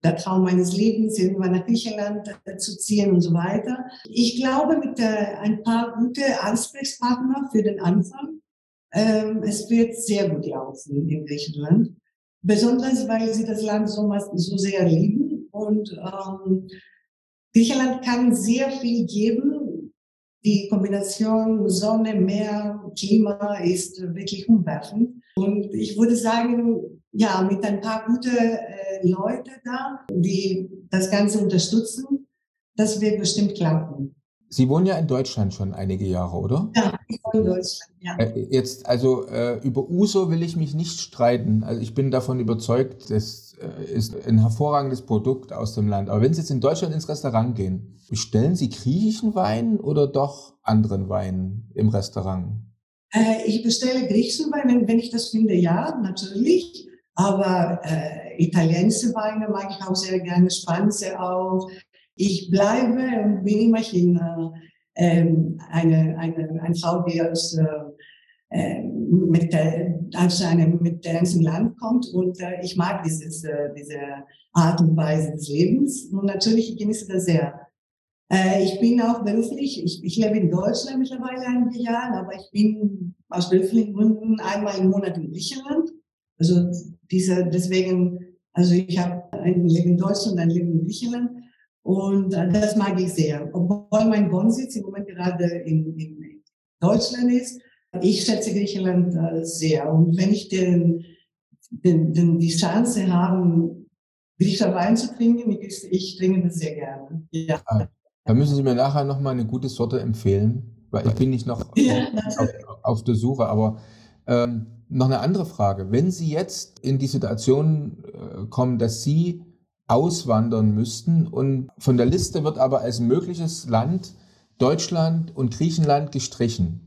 der Traum meines Lebens, irgendwann nach Griechenland äh, zu ziehen und so weiter. Ich glaube, mit äh, ein paar gute Ansprechpartner für den Anfang ähm, es wird sehr gut laufen in Griechenland. Besonders, weil sie das Land so, so sehr lieben. Und ähm, Griechenland kann sehr viel geben. Die Kombination Sonne, Meer, Klima ist wirklich umwerfend. Und ich würde sagen, ja, mit ein paar gute äh, Leute da, die das Ganze unterstützen, das wird bestimmt klappen. Sie wohnen ja in Deutschland schon einige Jahre, oder? Ja, ich in Deutschland, ja. Äh, jetzt, also äh, über Uso will ich mich nicht streiten. Also ich bin davon überzeugt, das äh, ist ein hervorragendes Produkt aus dem Land. Aber wenn Sie jetzt in Deutschland ins Restaurant gehen, bestellen Sie griechischen Wein oder doch anderen Wein im Restaurant? Äh, ich bestelle griechischen Wein, wenn, ich das finde, ja, natürlich. Aber äh, italienische Weine mag ich auch sehr gerne, spanische auch. Ich bleibe und bin immerhin äh, ähm, eine, eine, eine Frau, die aus, äh, äh, mit, der, aus einem mit ganzen Land kommt und äh, ich mag dieses, äh, diese Art und Weise des Lebens und natürlich ich genieße das sehr. Äh, ich bin auch beruflich, ich, ich lebe in Deutschland mittlerweile einige Jahre, aber ich bin aus beruflichen Gründen einmal im Monat in Griechenland. Also diese, deswegen, also ich habe ein Leben in Deutschland, ein Leben in Griechenland und äh, das mag ich sehr. Obwohl mein Wohnsitz im Moment gerade in, in Deutschland ist, ich schätze Griechenland äh, sehr. Und wenn ich den, den, den, die Chance habe, griechischer Wein zu trinken, ich, ich trinke das sehr gerne. Ja. Ah, da müssen Sie mir nachher nochmal eine gute Sorte empfehlen, weil ich bin nicht noch ja, auf, auf, der Suche. Aber ähm, noch eine andere Frage. Wenn Sie jetzt in die Situation äh, kommen, dass Sie auswandern müssten. Und von der Liste wird aber als mögliches Land Deutschland und Griechenland gestrichen.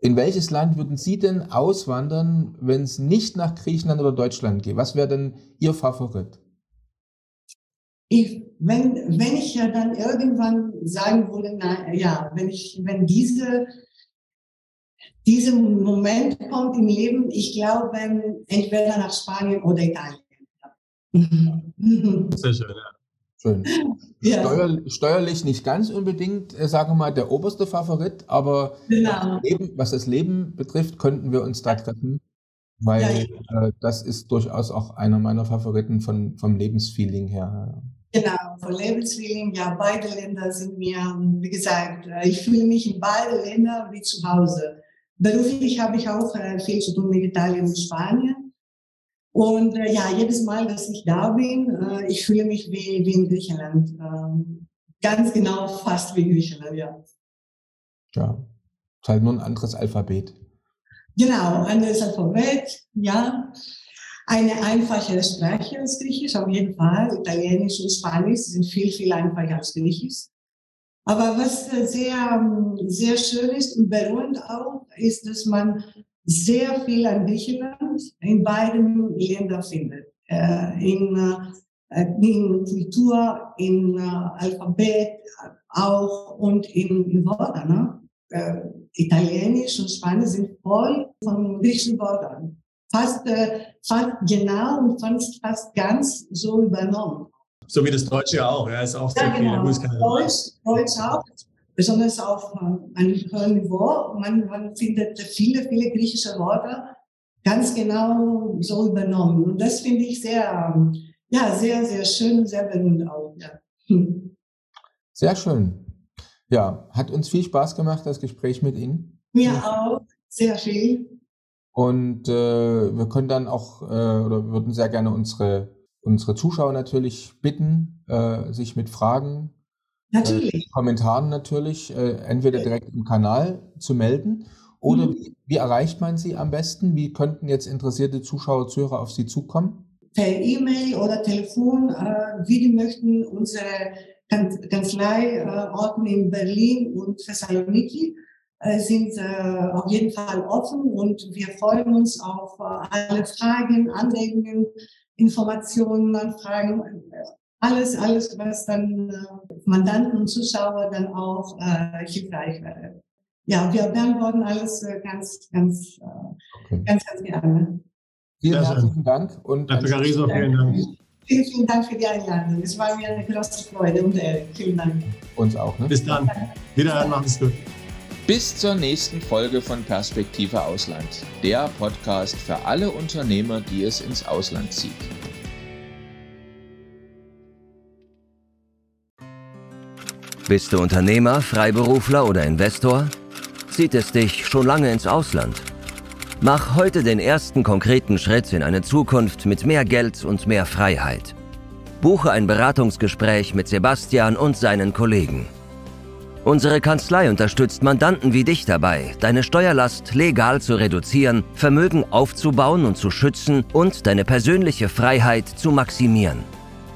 In welches Land würden Sie denn auswandern, wenn es nicht nach Griechenland oder Deutschland geht? Was wäre denn Ihr Favorit? Ich, wenn, wenn ich ja dann irgendwann sagen würde, na, ja, wenn ich, wenn diese, dieser Moment kommt im Leben, ich glaube, entweder nach Spanien oder Italien. Mhm. Sehr schön, ja. Schön. Ja. Steuer, steuerlich nicht ganz unbedingt, äh, sagen wir mal, der oberste Favorit, aber genau. was, das Leben, was, das Leben, betrifft, könnten wir uns da treffen, weil ja. Äh, das ist durchaus auch einer meiner Favoriten von, vom Lebensfeeling her. Genau, vom Lebensfeeling, ja, beide Länder sind mir, wie gesagt, äh, ich fühle mich in beide Länder wie zu Hause. Beruflich habe ich auch äh, viel zu tun mit Italien und Spanien. Und äh, ja, jedes Mal, dass ich da bin, äh, ich fühle mich wie, wie in Griechenland. Ähm, ganz genau, fast wie Griechenland, ja. Ja, ist halt nur ein anderes Alphabet. Genau, anderes Alphabet, ja. Eine einfache Sprache als Griechisch, auf jeden Fall. Italienisch und Spanisch sind viel, viel einfacher als Griechisch. Aber was äh, sehr, sehr schön ist und beruhigend auch, ist, dass man sehr viel an Griechenland in beiden Ländern findet. Äh, in, äh, in Kultur, in äh, Alphabet auch und in, in Wörtern. Ne? Italienisch und Spanisch sind voll von griechischen Wörtern. Fast, fast genau und fast, fast ganz so übernommen. So wie das Deutsche auch, ja, ist auch sehr ja, genau. viel. Deutsch, Deutsch auch besonders auf äh, einem höheren Niveau. Man, man findet viele, viele griechische Worte ganz genau so übernommen. Und das finde ich sehr, ja, sehr, sehr schön, sehr berührend auch. Ja. Hm. Sehr schön. Ja, hat uns viel Spaß gemacht, das Gespräch mit Ihnen. Mir auch, sehr viel. Und äh, wir können dann auch, äh, oder würden sehr gerne unsere, unsere Zuschauer natürlich bitten, äh, sich mit Fragen Natürlich. Äh, Kommentaren natürlich, äh, entweder direkt im Kanal zu melden oder mhm. wie, wie, erreicht man Sie am besten? Wie könnten jetzt interessierte Zuschauer, Zuhörer auf Sie zukommen? Per E-Mail oder Telefon, äh, wie die möchten. Unsere kan Kanzleiorten in Berlin und Thessaloniki äh, sind äh, auf jeden Fall offen und wir freuen uns auf äh, alle Fragen, Anregungen, Informationen, Anfragen alles, alles, was dann äh, Mandanten und Zuschauer dann auch äh, hilfreich wäre. Ja, wir beantworten alles äh, ganz, ganz, äh, okay. ganz, ganz gerne. Vielen herzlichen Dank. Und Dr. Cariso, vielen Dank. Vielen, vielen Dank für die Einladung. Es war mir eine große Freude und Ehre. Vielen Dank. Uns auch. Ne? Bis dann. Wiederhören, machen es gut. Bis zur nächsten Folge von Perspektive Ausland, der Podcast für alle Unternehmer, die es ins Ausland zieht. Bist du Unternehmer, Freiberufler oder Investor? Zieht es dich schon lange ins Ausland? Mach heute den ersten konkreten Schritt in eine Zukunft mit mehr Geld und mehr Freiheit. Buche ein Beratungsgespräch mit Sebastian und seinen Kollegen. Unsere Kanzlei unterstützt Mandanten wie dich dabei, deine Steuerlast legal zu reduzieren, Vermögen aufzubauen und zu schützen und deine persönliche Freiheit zu maximieren.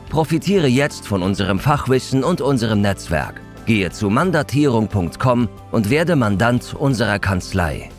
Profitiere jetzt von unserem Fachwissen und unserem Netzwerk. Gehe zu mandatierung.com und werde Mandant unserer Kanzlei.